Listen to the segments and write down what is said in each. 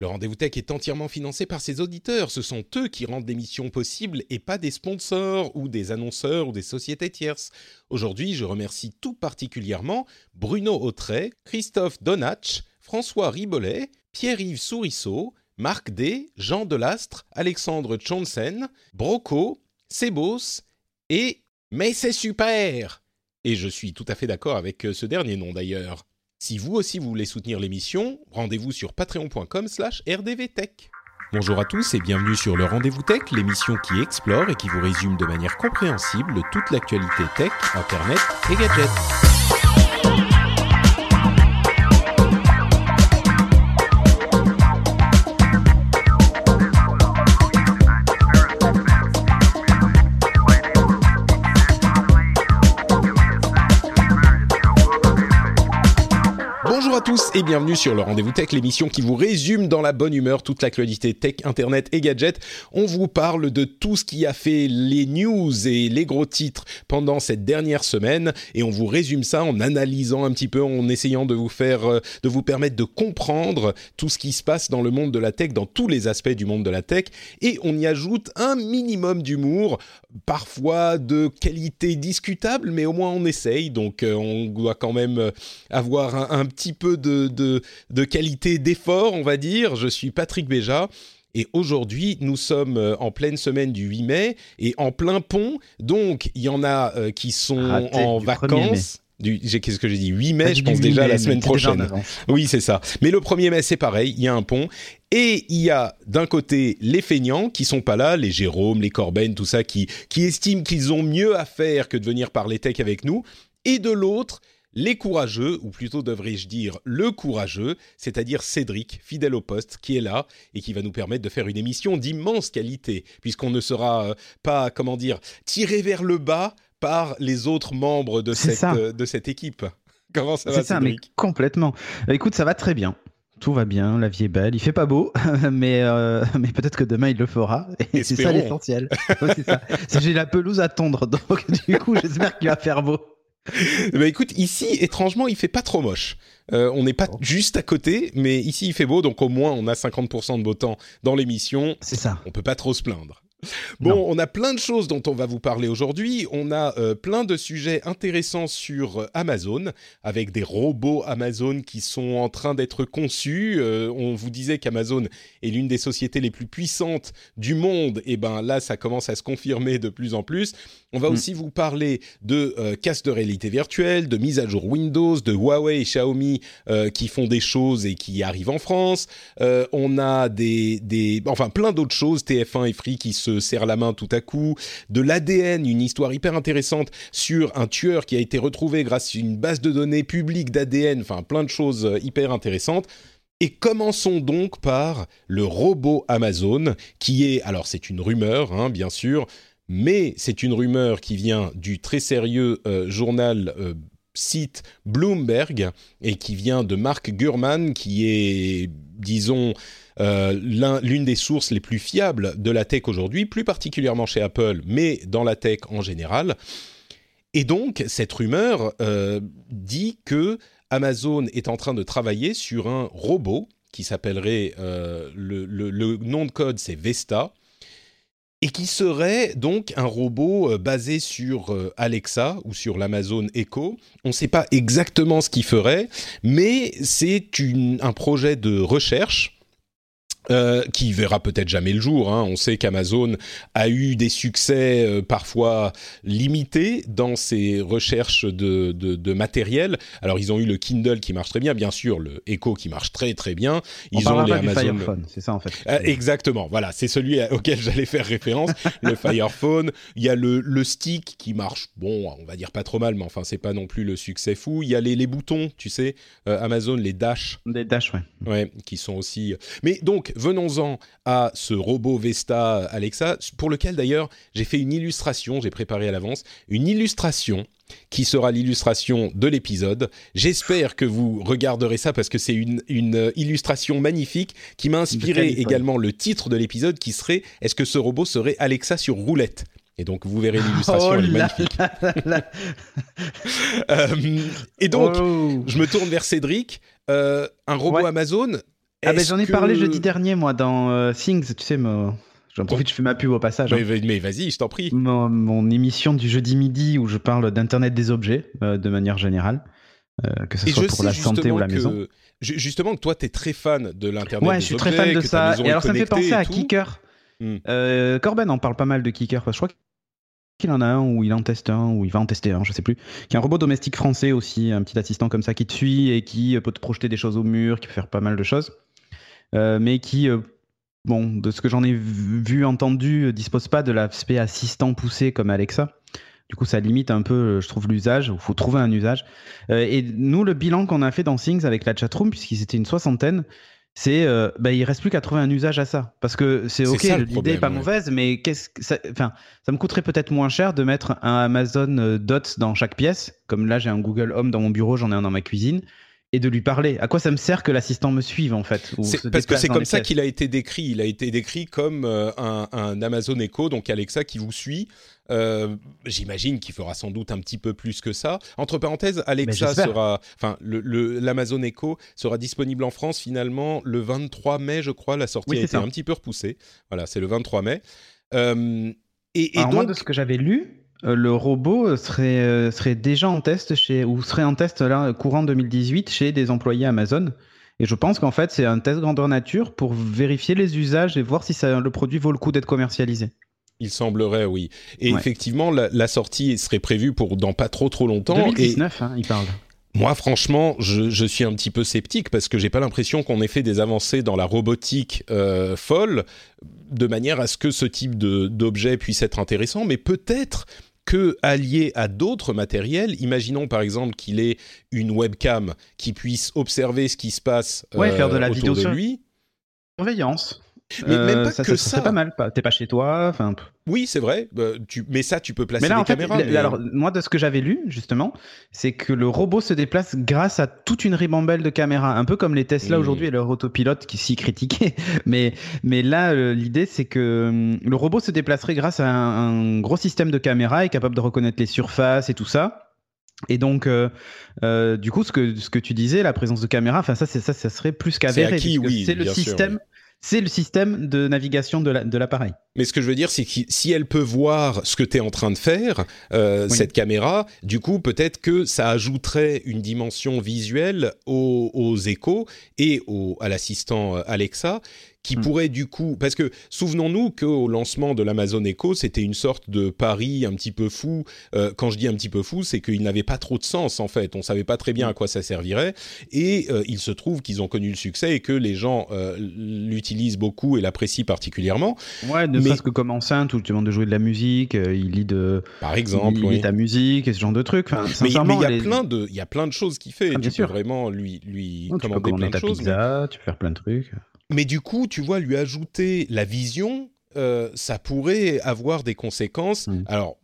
Le rendez-vous tech est entièrement financé par ses auditeurs. Ce sont eux qui rendent l'émission possible et pas des sponsors ou des annonceurs ou des sociétés tierces. Aujourd'hui, je remercie tout particulièrement Bruno Autret, Christophe Donatch, François Ribollet, Pierre-Yves Sourisseau, Marc D, Jean Delastre, Alexandre Chonsen, Broco, Sebos et Mais c'est super Et je suis tout à fait d'accord avec ce dernier nom d'ailleurs. Si vous aussi vous voulez soutenir l'émission, rendez-vous sur patreon.com slash rdvtech. Bonjour à tous et bienvenue sur le Rendez-vous Tech, l'émission qui explore et qui vous résume de manière compréhensible toute l'actualité tech, internet et gadgets. À tous et bienvenue sur le Rendez-vous Tech, l'émission qui vous résume dans la bonne humeur toute l'actualité tech, internet et gadgets. On vous parle de tout ce qui a fait les news et les gros titres pendant cette dernière semaine et on vous résume ça en analysant un petit peu, en essayant de vous faire, euh, de vous permettre de comprendre tout ce qui se passe dans le monde de la tech, dans tous les aspects du monde de la tech et on y ajoute un minimum d'humour, parfois de qualité discutable, mais au moins on essaye, donc euh, on doit quand même euh, avoir un, un petit peu de, de, de qualité d'effort, on va dire. Je suis Patrick Béja. Et aujourd'hui, nous sommes euh, en pleine semaine du 8 mai et en plein pont. Donc, il y en a euh, qui sont Raté, en du 1er mai. vacances. Qu'est-ce que j'ai dit? 8 mai, je pense déjà 8 la mai, semaine prochaine. Oui, c'est ça. Mais le 1er mai, c'est pareil, il y a un pont. Et il y a d'un côté les feignants qui sont pas là, les Jérôme, les Corben, tout ça, qui, qui estiment qu'ils ont mieux à faire que de venir parler tech avec nous. Et de l'autre, les courageux, ou plutôt devrais-je dire le courageux, c'est-à-dire Cédric, fidèle au poste, qui est là et qui va nous permettre de faire une émission d'immense qualité, puisqu'on ne sera euh, pas, comment dire, tiré vers le bas par les autres membres de, cette, euh, de cette équipe. Comment ça va, C'est ça, mais complètement. Écoute, ça va très bien. Tout va bien, la vie est belle. Il fait pas beau, mais, euh, mais peut-être que demain il le fera. Et c'est ça l'essentiel. Ouais, J'ai la pelouse à tondre, donc du coup, j'espère qu'il va faire beau. Bah écoute, ici, étrangement, il fait pas trop moche. Euh, on n'est pas juste à côté, mais ici il fait beau, donc au moins on a 50% de beau temps dans l'émission. C'est ça. On peut pas trop se plaindre. Bon, Non. on a plein de choses dont on va vous parler aujourd'hui. On a euh, plein de sujets intéressants sur euh, Amazon, avec des robots Amazon qui sont en train d'être conçus. Euh, on vous disait qu'Amazon est l'une des sociétés les plus puissantes du monde. Et ben là, ça commence à se confirmer de plus en plus. On va Mm. aussi vous parler de casques de réalité virtuelle, de mise à jour Windows, de Huawei et Xiaomi qui font des choses et qui arrivent en France. On a des, des, enfin plein d'autres choses, TF1 et Free qui se la main tout à coup, de l'ADN, une histoire hyper intéressante sur un tueur qui a été retrouvé grâce à une base de données publique d'ADN, enfin plein de choses euh, hyper intéressantes. Et commençons donc par le robot Amazon, qui est, alors c'est une rumeur, hein, bien sûr, mais c'est une rumeur qui vient du très sérieux euh, journal euh, site Bloomberg et qui vient de Mark Gurman, qui est, disons, euh, l'un- l'une des sources les plus fiables de la tech aujourd'hui, plus particulièrement chez Apple, mais dans la tech en général. Et donc, cette rumeur euh, dit que Amazon est en train de travailler sur un robot qui s'appellerait, euh, le, nom de code c'est Vesta, et qui serait donc un robot basé sur Alexa ou sur l'Amazon Echo. On ne sait pas exactement ce qu'il ferait, mais c'est un projet de recherche Euh, qui verra peut-être jamais le jour. Hein. On sait qu'Amazon a eu des succès euh, parfois limités dans ses recherches de, de, de, matériel. Alors ils ont eu le Kindle qui marche très bien, bien sûr le Echo qui marche très très bien. Ils On ont les Amazon. Phone, c'est ça en fait. Euh, exactement. Voilà, c'est celui auquel j'allais faire référence. le Fire Phone. Il y a le, le stick qui marche. Bon, on va dire pas trop mal, mais enfin c'est pas non plus le succès fou. Il y a les, les boutons, tu sais, Amazon, les Dash. Les Dash, ouais. Ouais, qui sont aussi. Mais donc venons-en à ce robot Vesta Alexa, pour lequel d'ailleurs j'ai fait une illustration, j'ai préparé à l'avance, une illustration qui sera l'illustration de l'épisode. J'espère que vous regarderez ça parce que c'est une, illustration magnifique qui m'a inspiré également le titre de l'épisode qui serait Est-ce que ce robot serait Alexa sur roulette? Et donc vous verrez l'illustration, elle est magnifique. Euh, et donc, oh. je me tourne vers Cédric. Euh, un robot Amazon, ah ben j'en ai parlé jeudi dernier moi dans euh, Things, tu sais, j'en profite, je fais ma pub au passage. Mais, hein. mais vas-y, je t'en prie. Mon, émission du jeudi midi où je parle d'internet des objets euh, de manière générale, euh, que ce soit pour la santé ou la maison. Justement, toi, tu es très fan de l'internet des objets. Ouais, je suis très fan de ça. Et alors ça me fait penser à Kicker. Hmm. Corben en parle pas mal de Kicker. Je crois qu'il en a un ou il en teste un ou il va en tester un, je sais plus. Qui est un robot domestique français aussi, un petit assistant comme ça qui te suit et qui peut te projeter des choses au mur, qui peut faire pas mal de choses. Euh, mais qui, euh, bon, de ce que j'en ai vu, entendu, euh, dispose pas de l'aspect assistant poussé comme Alexa. Du coup, ça limite un peu, je trouve, l'usage. Il faut trouver un usage. et nous, le bilan qu'on a fait dans Things avec la chatroom, puisqu'ils étaient une soixantaine, c'est euh, bah, il reste plus qu'à trouver un usage à ça parce que c'est ok l'idée est pas mauvaise mais qu'est-ce que ça ça me coûterait peut-être moins cher de mettre un Amazon Dot dans chaque pièce comme là j'ai un Google Home dans mon bureau j'en ai un dans ma cuisine et de lui parler. À quoi ça me sert que l'assistant me suive en fait Parce que c'est comme ça qu'il a été décrit. Il a été décrit comme euh, un, Amazon Echo, donc Alexa qui vous suit. Euh, j'imagine qu'il fera sans doute un petit peu plus que ça. Entre parenthèses, Alexa sera, enfin, l'Amazon Echo sera disponible en France finalement le 23 mai, je crois. La sortie a été un petit peu repoussée. Voilà, c'est le 23 mai. Euh, et, et donc, moi, de ce que j'avais lu, le robot serait, euh, serait déjà en test chez, ou serait en test là, courant 2018 chez des employés Amazon. Et je pense qu'en fait, c'est un test grandeur nature pour vérifier les usages et voir si ça, le produit vaut le coup d'être commercialisé. Il semblerait, oui. Et effectivement, la, sortie serait prévue pour dans pas trop trop longtemps. 2019, hein, il parle. Moi, franchement, je, suis un petit peu sceptique parce que j'ai pas l'impression qu'on ait fait des avancées dans la robotique euh, folle de manière à ce que ce type d'objet puisse être intéressant. Mais peut-être que allié à d'autres matériels. Imaginons par exemple qu'il ait une webcam qui puisse observer ce qui se passe ouais, faire de la euh, vidéo de lui. Surveillance. Mais même pas euh, que ça. C'est pas mal. T'es pas chez toi. Enfin. Oui, c'est vrai. Bah, tu... Mais ça, tu peux placer des caméras. Alors, moi, de ce que j'avais lu, justement, c'est que le robot se déplace grâce à toute une ribambelle de caméras. Un peu comme les Tesla mmh. aujourd'hui et leur autopilote qui s'y critiquaient. Mais, mais là, euh, l'idée, c'est que hum, le robot se déplacerait grâce à un, gros système de caméras et capable de reconnaître les surfaces et tout ça. Et donc, euh, euh, du coup, ce que, ce que tu disais, la présence de caméras, enfin ça, ça, ça serait plus qu'avéré. C'est oui, c'est le système c'est le système de navigation de l'appareil. Mais ce que je veux dire, c'est que si elle peut voir ce que tu es en train de faire, euh, cette caméra, du coup, peut-être que ça ajouterait une dimension visuelle aux, aux échos et au, à l'assistant euh, Alexa qui hmm. pourrait du coup, parce que souvenons-nous qu'au lancement de l'Amazon Echo, c'était une sorte de pari un petit peu fou. Euh, quand je dis un petit peu fou, c'est qu'il n'avait pas trop de sens en fait. On savait pas très bien à quoi ça servirait, et euh, il se trouve qu'ils ont connu le succès et que les gens euh, l'utilisent beaucoup et l'apprécient particulièrement. Ouais, ne serait-ce que comme enceinte où tu demandes de jouer de la musique, il lit de, par exemple, il lit ta musique et ce genre de trucs. mais, il y a plein de, il y a plein de choses qu'il fait. Ah, bien tu sûr. Peux vraiment lui, lui commander plein de choses. Pizza, Tu peux faire plein de trucs. Mais du coup, tu vois, lui ajouter la vision, euh, ça pourrait avoir des conséquences. Mm. Alors,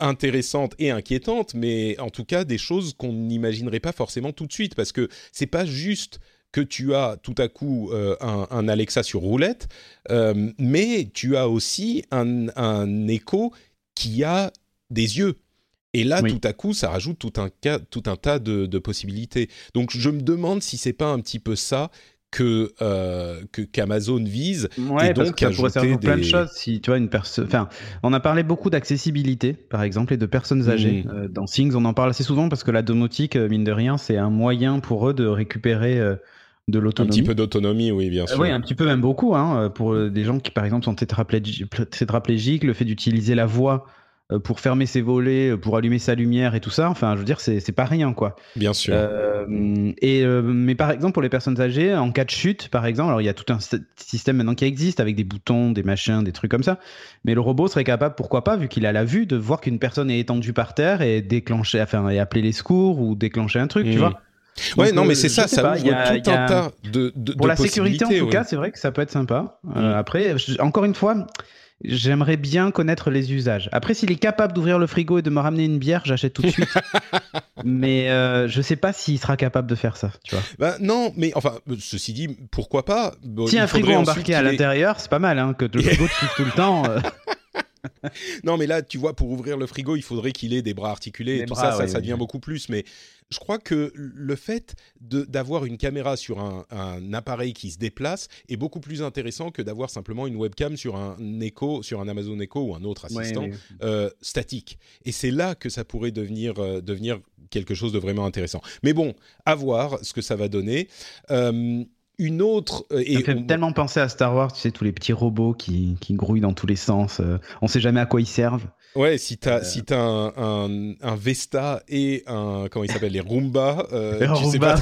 intéressantes et inquiétantes, mais en tout cas des choses qu'on n'imaginerait pas forcément tout de suite, parce que c'est pas juste que tu as tout à coup euh, un, Alexa sur roulette, euh, mais tu as aussi un, un, écho qui a des yeux. Et là, tout à coup, ça rajoute tout un, tout un tas de, de, possibilités. Donc, je me demande si c'est pas un petit peu ça que euh, que qu'Amazon vise ouais, et donc parce que ça pourrait servir plein de choses si tu vois une personne enfin on a parlé beaucoup d'accessibilité par exemple et de personnes âgées mmh. euh, dans Things on en parle assez souvent parce que la domotique euh, mine de rien c'est un moyen pour eux de récupérer de l'autonomie. Un petit peu d'autonomie, oui, bien sûr. oui, un petit peu, même beaucoup. Hein, pour des gens qui, par exemple, sont tétraplégiques, le fait d'utiliser la voix pour fermer ses volets, euh, pour allumer sa lumière et tout ça. Enfin, je veux dire, c'est pas rien, quoi. Bien sûr. Euh, et mais par exemple, pour les personnes âgées, en cas de chute, par exemple, alors il y a tout un système maintenant qui existe avec des boutons, des machins, des trucs comme ça. Mais le robot serait capable, pourquoi pas, vu qu'il a la vue, de voir qu'une personne est étendue par terre et déclencher, enfin, et appeler les secours ou déclencher un truc, tu hmm. vois. Ouais, non, mais c'est ça, ça ouvre tout un tas de, de Pour la sécurité, en tout cas, c'est vrai que ça peut être sympa. Après, encore une fois, J'aimerais bien connaître les usages. Après, s'il est capable d'ouvrir le frigo et de me ramener une bière, j'achète tout de suite. mais euh, je sais pas s'il sera capable de faire ça. Tu vois. Bah, non, mais enfin, ceci dit, pourquoi pas? Si un frigo embarqué à l'intérieur, c'est pas mal, hein, que le frigo te tout le temps. Euh. non, mais là, tu vois, pour ouvrir le frigo, il faudrait qu'il ait des bras articulés. et tout ça, ça, ça devient beaucoup plus. Mais je crois que le fait d'avoir une caméra sur un, appareil qui se déplace est beaucoup plus intéressant que d'avoir simplement une webcam sur un Echo, sur un Amazon Echo ou un autre assistant euh, statique. Et c'est là que ça pourrait devenir, euh, devenir quelque chose de vraiment intéressant. Mais bon, à voir ce que ça va donner. Euh, une autre. Euh, et ça fait tellement penser à Star Wars, tu sais, tous les petits robots qui, qui grouillent dans tous les sens. Euh, on sait jamais à quoi ils servent. Ouais, si t'as as euh. un, un, Vesta et un comment il s'appelle les Roomba. Roomba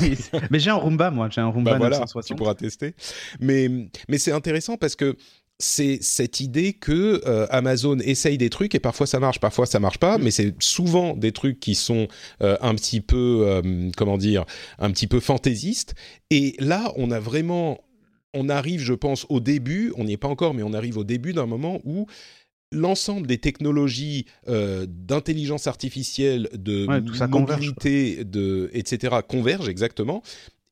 mais j'ai un Roomba moi, j'ai un Roomba bah voilà, Tu pourras tester. Mais mais c'est intéressant parce que c'est cette idée que euh, Amazon essaye des trucs et parfois ça marche, parfois ça marche pas, mais c'est souvent des trucs qui sont euh, un petit peu, euh, comment dire, un petit peu fantaisistes. Et là, on a vraiment, on arrive, je pense, au début, on n'y est pas encore, mais on arrive au début d'un moment où l'ensemble des technologies d'intelligence artificielle, de mobilité, de, etc., convergent exactement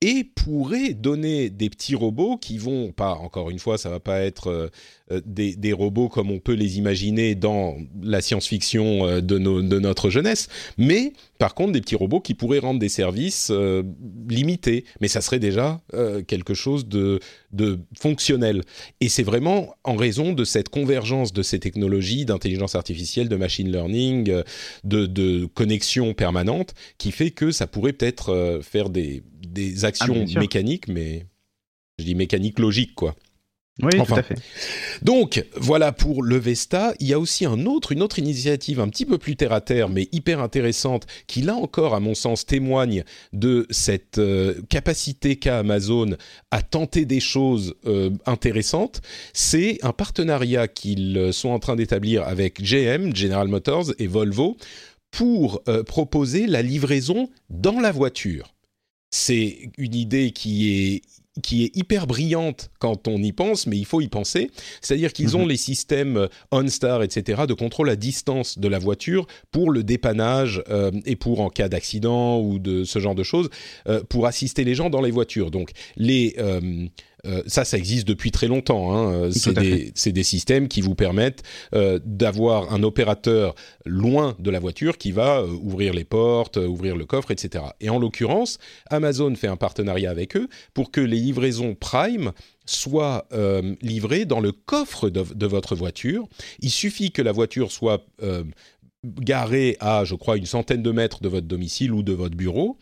et pourrait donner des petits robots qui vont pas encore une fois ça va pas être euh, des, robots comme on peut les imaginer dans la science-fiction euh, de, de, notre jeunesse, mais par contre des petits robots qui pourraient rendre des services euh, limités, mais ça serait déjà quelque chose de, de fonctionnel. Et c'est vraiment en raison de cette convergence de ces technologies d'intelligence artificielle, de machine learning, de, de, connexion permanente, qui fait que ça pourrait peut-être faire des, des actions ah, mécaniques, mais je dis mécaniques logiques, quoi. Oui, tout à fait. Donc, voilà pour le Vesta. Il y a aussi un autre, une autre initiative un petit peu plus terre à terre, mais hyper intéressante, qui là encore, à mon sens, témoigne de cette euh, capacité qu'a Amazon à tenter des choses euh, intéressantes. C'est un partenariat qu'ils euh, sont en train d'établir avec GM, General Motors et Volvo pour proposer la livraison dans la voiture. C'est une idée qui est qui est hyper brillante quand on y pense, mais il faut y penser. C'est-à-dire qu'ils ont mhm. les systèmes OnStar, etc., de contrôle à distance de la voiture pour le dépannage euh, et pour en cas d'accident ou de ce genre de choses, euh, pour assister les gens dans les voitures. Donc les euh, euh, ça, ça existe depuis très longtemps. Hein. C'est des, des, systèmes qui vous permettent euh, d'avoir un opérateur loin de la voiture qui va euh, ouvrir les portes, ouvrir le coffre, etc. Et en l'occurrence, Amazon fait un partenariat avec eux pour que les livraisons Prime soient livrées dans le coffre de, de, votre voiture. Il suffit que la voiture soit garée à, je crois, une centaine de mètres de votre domicile ou de votre bureau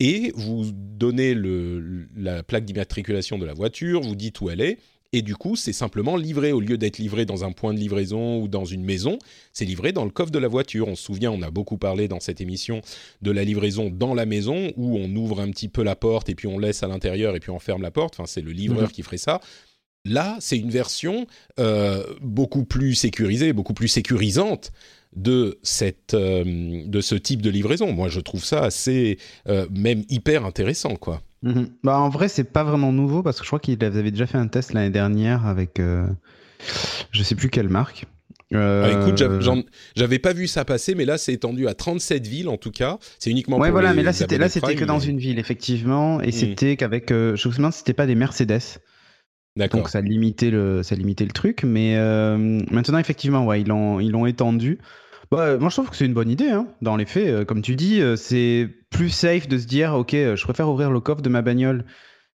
et vous donnez le, la plaque d'immatriculation de la voiture, vous dites où elle est, et du coup, c'est simplement livré, au lieu d'être livré dans un point de livraison ou dans une maison, c'est livré dans le coffre de la voiture. On se souvient, on a beaucoup parlé dans cette émission de la livraison dans la maison, où on ouvre un petit peu la porte et puis on laisse à l'intérieur et puis on ferme la porte. Enfin, c'est le livreur mhm. qui ferait ça. Là, c'est une version euh, beaucoup plus sécurisée, beaucoup plus sécurisante de, cette, euh, de ce type de livraison. Moi, je trouve ça assez, euh, même hyper intéressant, quoi. Mhm. Bah, en vrai, c'est pas vraiment nouveau parce que je crois qu'ils avaient déjà fait un test l'année dernière avec, euh, je sais plus quelle marque. Ah, écoute, j'avais pas vu ça passer, mais là, c'est étendu à 37 villes en tout cas. C'est uniquement. Ouais, voilà, mais là, c'était là, c'était que dans une ville effectivement, et hmm. c'était qu'avec, je me souviens, c'était pas des Mercedes. Donc ça limitait le, ça limitait le truc, mais maintenant effectivement, ouais, ils l'ont, ils l'ont étendu. Bah, moi, je trouve que c'est une bonne idée. Hein. Dans les faits, euh, comme tu dis, euh, c'est plus safe de se dire, ok, euh, je préfère ouvrir le coffre de ma bagnole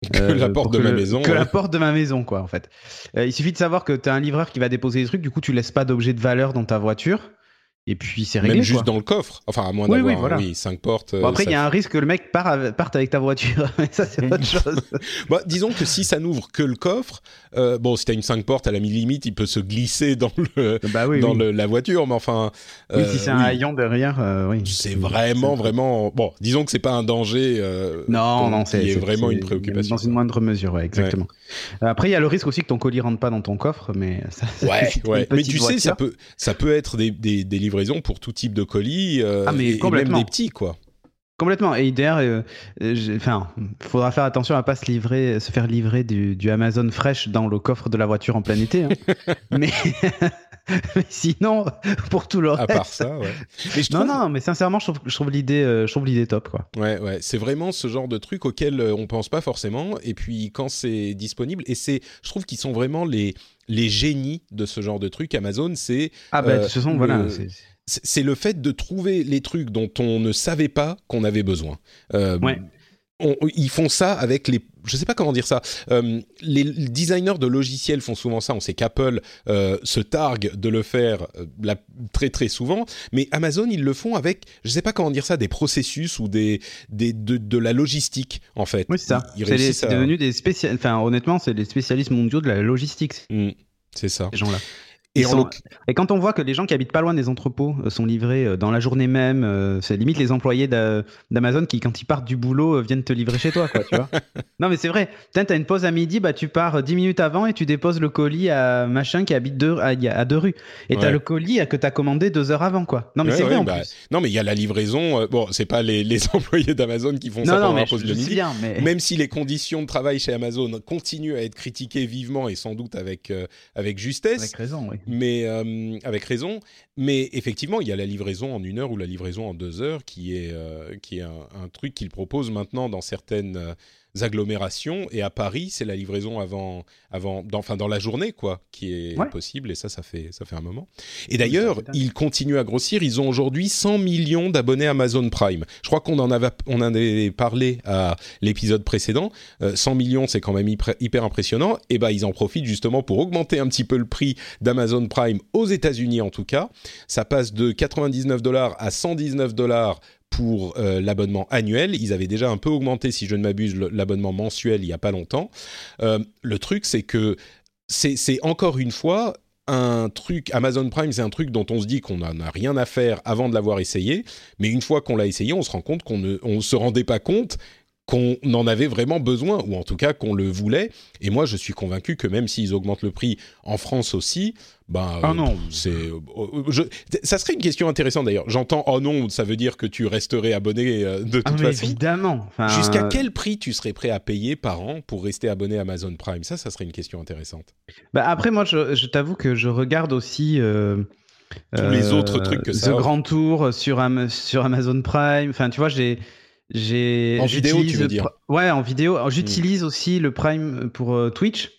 que la porte de ma maison. Que la porte de ma maison, quoi, en fait. il suffit de savoir que tu as un livreur qui va déposer des trucs, du coup, tu laisses pas d'objets de valeur dans ta voiture. Et puis c'est réglé. Même juste dans le coffre. Enfin, à moins d'avoir oui, 5 portes. après, il y a un risque que le mec parte avec ta voiture. Mais ça, c'est autre chose. bah, disons que si ça n'ouvre que le coffre, euh, bon, si tu as une 5 portes, à la limite, il peut se glisser dans, le, bah dans Le, la voiture. Mais enfin. oui, si c'est un haillon derrière, oui. C'est vraiment, vraiment. Bon, disons que c'est pas un danger. non, non, c'est vraiment une préoccupation. Dans une moindre mesure, ouais, exactement. Après, il y a le risque aussi que ton colis rentre pas dans ton coffre, mais ça. Ouais, ouais. Mais tu sais, ça peut, ça peut être des, des, des livres pour tout type de colis, euh, ah, mais et, même des petits, quoi. Complètement. Et d'ailleurs, euh, enfin, faudra faire attention à pas se livrer, se faire livrer du, Amazon Fresh dans le coffre de la voiture en plein été. Hein. mais, sinon, pour tout le reste. À part ça, ouais. Non, non, mais sincèrement, je trouve, je trouve l'idée, euh, je trouve l'idée top, quoi. Ouais, ouais. C'est vraiment ce genre de truc auquel on pense pas forcément. Et puis quand c'est disponible, et c'est, je trouve qu'ils sont vraiment les les génies de ce genre de truc. Amazon, c'est. Ah, bah, de toute façon, voilà. C'est le fait de trouver les trucs dont on ne savait pas qu'on avait besoin. Euh, ouais ils font ça avec les je sais pas comment dire ça. Euh, les designers de logiciels font souvent ça. On sait qu'Apple euh, se targue de le faire euh, très très souvent, mais Amazon ils le font avec, je sais pas comment dire ça, des processus ou des, des de, la logistique en fait. Oui c'est ça. C'est devenu des spécialistes. Enfin honnêtement c'est des spécialistes mondiaux de la logistique. Mmh, c'est ça. Ces gens-là. Et, quand on voit que les gens qui habitent pas loin des entrepôts euh, sont livrés euh, dans la journée même, euh, c'est limite les employés d'Amazon qui, quand ils partent du boulot, viennent te livrer chez toi, quoi, tu vois. non, mais c'est vrai. Tu as une pause à midi, bah, tu pars 10 minutes avant et tu déposes le colis à machin qui habite deux, à, à deux rues. Et tu as le colis que tu as commandé deux heures avant, quoi. Non, mais c'est vrai en bah, plus. Non, mais il y a la livraison. bon, c'est pas les, les, employés d'Amazon qui font ça pendant la pause de midi. Même si les conditions de travail chez Amazon continuent à être critiquées vivement et sans doute avec, avec justesse. Avec raison, oui. Mais avec raison. Mais effectivement, il y a la livraison en une heure ou la livraison en deux heures qui est, euh, qui est un, truc qu'il propose maintenant dans certaines euh, agglomérations. Et à Paris, c'est la livraison avant, avant, dans, enfin dans la journée, quoi, qui est possible. Et ça, ça fait, ça fait un moment. Et d'ailleurs, ils continuent à grossir. Ils ont aujourd'hui 100 millions d'abonnés Amazon Prime. Je crois qu'on en avait, on en avait parlé à l'épisode précédent. 100 euh, millions, c'est quand même hyper, impressionnant. Et ben, ils en profitent justement pour augmenter un petit peu le prix d'Amazon Prime aux États-Unis, en tout cas. Ça passe de 99 dollars à 119 dollars pour euh, l'abonnement annuel. Ils avaient déjà un peu augmenté, si je ne m'abuse, l'abonnement mensuel il n'y a pas longtemps. Euh, le truc, c'est que c'est encore une fois un truc, Amazon Prime, c'est un truc dont on se dit qu'on n'en a rien à faire avant de l'avoir essayé, mais une fois qu'on l'a essayé, on se rend compte qu'on ne se rendait pas compte qu'on en avait vraiment besoin, ou en tout cas qu'on le voulait. Et moi, je suis convaincu que même s'ils augmentent le prix en France aussi, ben, ah non, c'est, euh, ça serait une question intéressante d'ailleurs. J'entends, oh non, ça veut dire que tu resterais abonné euh, de toute ah, façon. Évidemment. Jusqu'à quel prix tu serais prêt à payer par an pour rester abonné à Amazon Prime? Ça, ça serait une question intéressante. Bah après, moi, je, t'avoue que je regarde aussi. Euh, Tous les autres trucs que ça. The Grand Tour sur, sur Amazon Prime. Enfin, tu vois, j'ai j'ai en vidéo, tu veux dire? Ouais, en vidéo. J'utilise hmm. aussi le Prime pour euh, Twitch.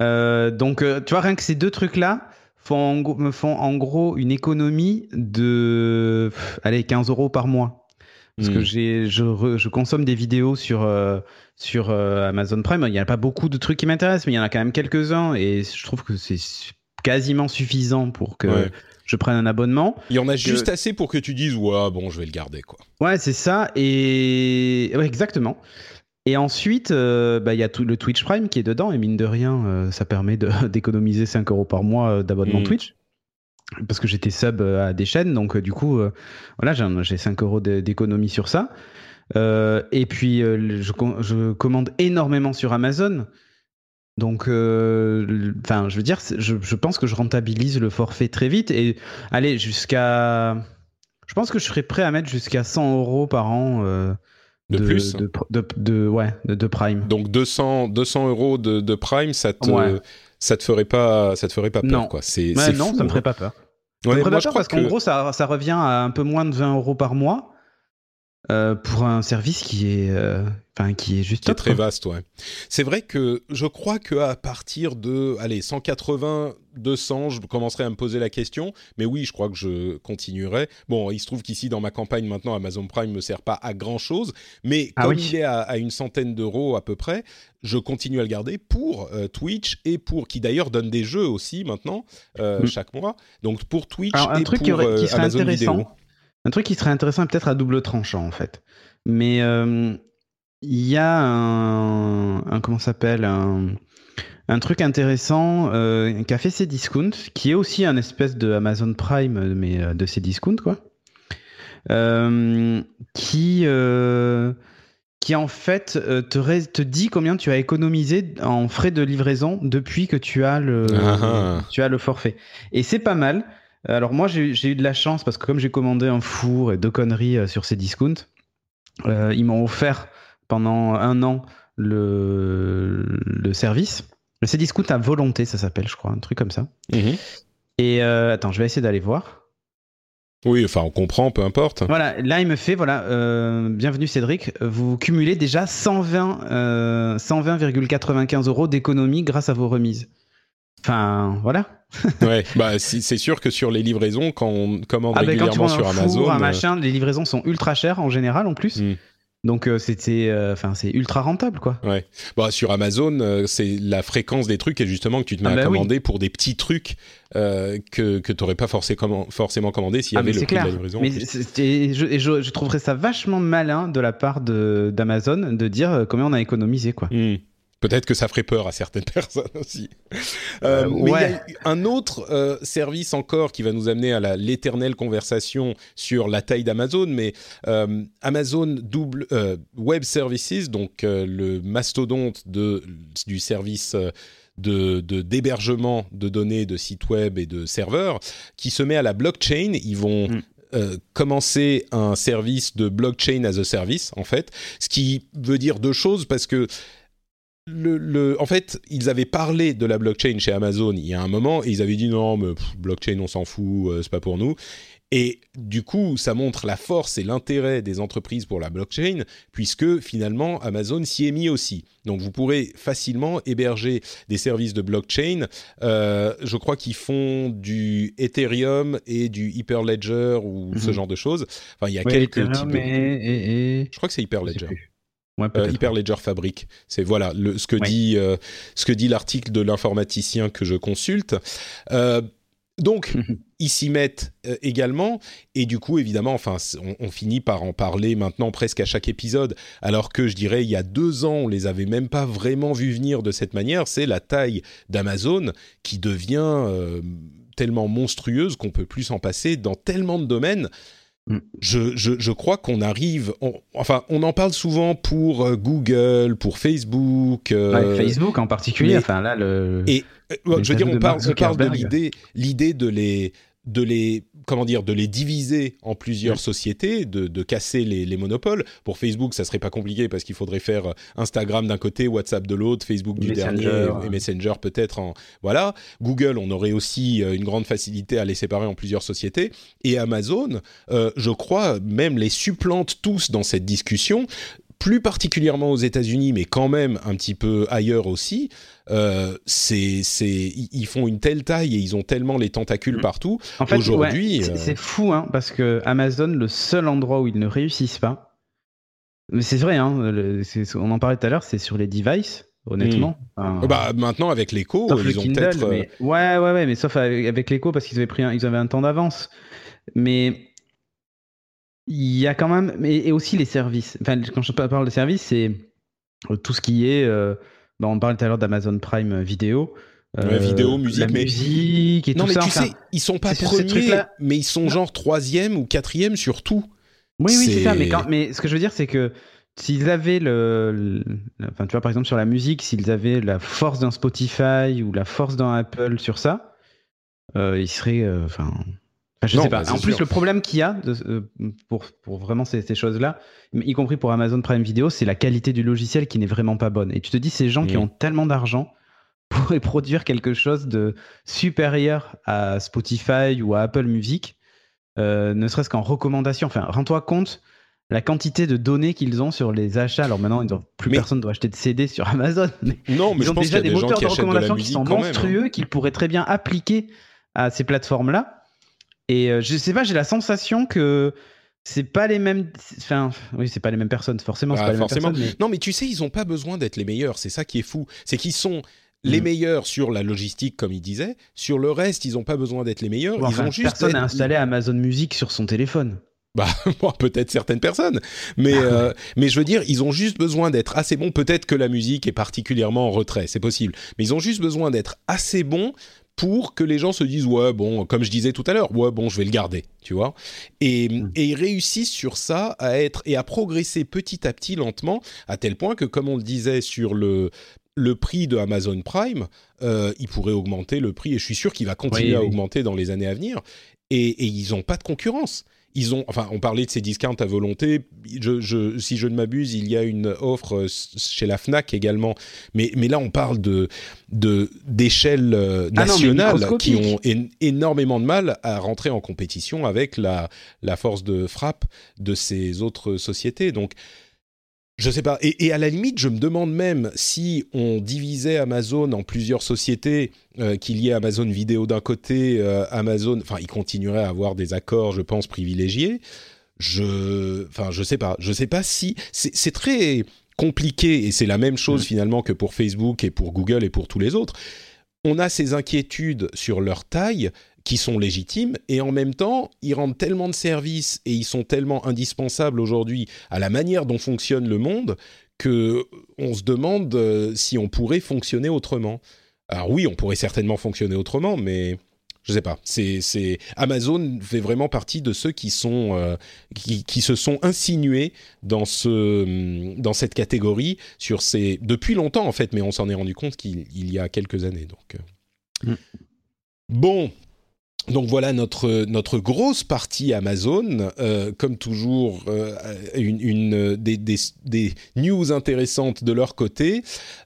Euh, donc, euh, tu vois, rien que ces deux trucs-là me font en gros une économie de, allez, 15 euros par mois. Parce que hmm. j'ai, je, je, consomme des vidéos sur, sur Amazon Prime. Il n'y a pas beaucoup de trucs qui m'intéressent, mais il y en a quand même quelques-uns. Et je trouve que c'est quasiment suffisant pour que je prenne un abonnement. Il y en a juste assez pour que tu dises ouais bon je vais le garder quoi. Ouais c'est ça et exactement. Et ensuite, euh, bah, il y a tout le Twitch Prime qui est dedans, et mine de rien, euh, ça permet d'économiser 5 euros par mois euh, d'abonnement mm. Twitch. Parce que j'étais sub à des chaînes, donc du coup, voilà, j'ai 5 euros d'économie sur ça. et puis, je, je, commande énormément sur Amazon. Donc, enfin, je veux dire, je, pense que je rentabilise le forfait très vite et allez jusqu'à. Je pense que je serais prêt à mettre jusqu'à 100 euros par an. Euh, de, plus de, ouais, de, Prime. Donc 200, 200 euros de, Prime, ça te, ça te ferait pas, ça te ferait pas peur, non. quoi. C'est, non, ça me ferait pas peur. ça me ferait pas peur parce qu'en gros, ça, ça revient à un peu moins de 20 euros par mois. Euh, pour un service qui est, euh, qui est juste qui est très vaste, ouais. C'est vrai que je crois que à partir de, allez, 180, 200, je commencerai à me poser la question. Mais oui, je crois que je continuerai. Bon, il se trouve qu'ici, dans ma campagne maintenant, Amazon Prime me sert pas à grand chose, mais ah comme il est à, une centaine d'euros à peu près, je continue à le garder pour euh, Twitch et pour qui d'ailleurs donne des jeux aussi maintenant mm. chaque mois. Donc pour Twitch un et truc pour qui, serait Amazon intéressant. Un truc qui serait intéressant, peut-être à double tranchant en fait. Mais euh, il y a un, comment s'appelle un, un, truc intéressant euh, qu'a fait Cdiscount, qui est aussi un espèce de Amazon Prime, mais euh, de Cdiscount quoi. qui qui en fait te, te, dit combien tu as économisé en frais de livraison depuis que tu as le, ah ah. tu as le forfait. Et c'est pas mal. Alors moi j'ai eu de la chance parce que comme j'ai commandé un four et deux conneries euh, sur ces discounts, euh, ils m'ont offert pendant un an le, le service. Le Cdiscount à volonté, ça s'appelle, je crois, un truc comme ça. Mhm. Et euh, attends, je vais essayer d'aller voir. Oui, enfin, on comprend, peu importe. Voilà, là, il me fait, voilà, bienvenue Cédric, vous cumulez déjà 120, 120,95 euros d'économie grâce à vos remises. Enfin, voilà. ouais, bah c'est sûr que sur les livraisons, quand on commande ah, régulièrement sur Amazon, un euh, machin, les livraisons sont ultra chères en général en plus. Hmm. Donc euh, c'était, euh, enfin c'est ultra rentable quoi. Ouais. Bah sur Amazon, c'est la fréquence des trucs et justement que tu te mets ah, à bah commander pour des petits trucs que que t'aurais pas forcément forcément commandé s'il y ah, avait le prix de la livraison. Mais je, je, trouverais ça vachement malin de la part d'Amazon de, dire combien on a économisé quoi. Hmm. Peut-être que ça ferait peur à certaines personnes aussi. Euh, euh, mais il y a un autre euh, service encore qui va nous amener à l'éternelle conversation sur la taille d'Amazon, mais Amazon double, Web Services, donc le mastodonte de, du service de d'hébergement de, données de sites web et de serveurs, qui se met à la blockchain. Ils vont mm. commencer un service de blockchain as a service, en fait, ce qui veut dire deux choses parce que le, en fait, ils avaient parlé de la blockchain chez Amazon il y a un moment et ils avaient dit non, mais blockchain, on s'en fout, euh, c'est pas pour nous. Et du coup, ça montre la force et l'intérêt des entreprises pour la blockchain, puisque finalement, Amazon s'y est mis aussi. Donc, vous pourrez facilement héberger des services de blockchain. Euh, je crois qu'ils font du Ethereum et du Hyperledger ou ce mhm. genre de choses. Enfin, il y a quelques types. Je crois que c'est Hyperledger. Euh, Hyperledger Fabric. C'est voilà le, ce que dit euh, ce que dit l'article de l'informaticien que je consulte. Euh, donc, ils s'y mettent également, et du coup, évidemment, enfin, on, finit par en parler maintenant presque à chaque épisode, alors que je dirais, il y a deux ans, on les avait même pas vraiment vu venir de cette manière. C'est la taille d'Amazon qui devient tellement monstrueuse qu'on peut plus s'en passer dans tellement de domaines. Mm. Je, je, je, crois qu'on arrive, enfin, on en parle souvent pour euh, Google, pour Facebook. Euh, Facebook en particulier. enfin là, le. Et euh, je veux dire, on parle, on parle de l'idée, l'idée de les, de les comment dire de les diviser en plusieurs sociétés, de, de casser les, les, monopoles. Pour Facebook, ça serait pas compliqué parce qu'il faudrait faire euh, Instagram d'un côté, WhatsApp de l'autre, Facebook du dernier et Messenger peut-être en voilà. Google, on aurait aussi euh, une grande facilité à les séparer en plusieurs sociétés. Et Amazon, euh, je crois, même les supplante tous dans cette discussion plus particulièrement aux États-Unis, mais quand même un petit peu ailleurs aussi, euh, c'est, ils font une telle taille et ils ont tellement les tentacules mm. partout. En fait, aujourd'hui, euh, c'est, fou, hein, parce que Amazon, le seul endroit où ils ne réussissent pas, mais c'est vrai, hein, on en parlait tout à l'heure, c'est sur les devices. Honnêtement. Mm. bah, maintenant, avec l'écho, ils ont peut-être. Euh, ouais, ouais, ouais, mais sauf avec, l'écho parce qu'ils avaient pris, ils avaient un temps d'avance. Mais il y a quand même, et, aussi les services. Enfin, quand je parle de services, c'est euh, tout ce qui est. Euh, bah, on parlait tout à l'heure d'Amazon Prime Vidéo. Euh, vidéo, musique, mais... musique et non, mais tu sais, ils sont pas premiers, mais ils sont genre troisième ou quatrième sur tout. Oui, oui, c'est ça. Mais, mais ce que je veux dire, c'est que s'ils avaient le, enfin, tu vois, par exemple sur la musique, s'ils avaient la force d'un Spotify ou la force d'un Apple sur ça, ils seraient, enfin, je sais pas. Bah, en plus, le problème qu'il y a euh, pour, pour vraiment ces, ces choses-là, y compris pour Amazon Prime Video, c'est la qualité du logiciel qui n'est vraiment pas bonne. Et tu te dis, ces gens qui mm. ont tellement d'argent pourraient produire quelque chose de supérieur à Spotify ou à Apple Music, euh, ne serait-ce qu'en recommandation. Enfin, rends-toi compte la quantité de données qu'ils ont sur les achats. Alors maintenant, plus personne ne doit acheter de CD sur Amazon. non, mais ils ont déjà des, moteurs de recommandation qui sont monstrueux, qu'ils pourraient très bien appliquer à ces plateformes-là. Et euh, je sais pas, j'ai la sensation que c'est pas les mêmes. Enfin, oui, c'est pas les mêmes personnes, forcément. Pas forcément. Les mêmes personnes, Non, mais tu sais, ils ont pas besoin d'être les meilleurs. C'est ça qui est fou. C'est qu'ils sont les mm. meilleurs sur la logistique, comme il disait. Sur le reste, ils n'ont pas besoin d'être les meilleurs. ils ont juste personne n'a installé Amazon Music sur son téléphone. Bah, peut-être certaines personnes, mais ah euh, mais je veux dire, ils ont juste besoin d'être assez bons. Peut-être que la musique est particulièrement en retrait, c'est possible, mais ils ont juste besoin d'être assez bons pour que les gens se disent ouais bon comme je disais tout à l'heure ouais bon je vais le garder tu vois et, mm. et ils réussissent sur ça à être et à progresser petit à petit lentement à tel point que comme on le disait sur le le prix de Amazon Prime, euh, il pourrait augmenter le prix, et je suis sûr qu'il va continuer à augmenter dans les années à venir. Et, ils n'ont pas de concurrence. Ils ont, enfin, on parlait de ces discounts à volonté. Je, si je ne m'abuse, il y a une offre euh, chez la Fnac également. Mais, mais là, on parle de d'échelles euh, ah nationales qui ont énormément de mal à rentrer en compétition avec la, la force de frappe de ces autres sociétés. Donc, je sais pas. Et, à la limite, je me demande même si on divisait Amazon en plusieurs sociétés, euh, qu'il y ait Amazon Vidéo d'un côté, euh, Amazon, enfin, ils continueraient à avoir des accords, je pense, privilégiés. Je, enfin, je sais pas. Je sais pas si c'est très compliqué et c'est la même chose mm. finalement que pour Facebook et pour Google et pour tous les autres. On a ces inquiétudes sur leur taille, qui sont légitimes et en même temps ils rendent tellement de services et ils sont tellement indispensables aujourd'hui à la manière dont fonctionne le monde que on se demande euh, si on pourrait fonctionner autrement. Alors oui, on pourrait certainement fonctionner autrement, mais je sais pas. C'est Amazon fait vraiment partie de ceux qui sont euh, qui, se sont insinués dans ce dans cette catégorie sur ces depuis longtemps en fait, mais on s'en est rendu compte qu'il y a quelques années. Donc euh. mm. bon, donc voilà notre notre grosse partie Amazon, euh, comme toujours euh, une, une des, des, news intéressantes de leur côté.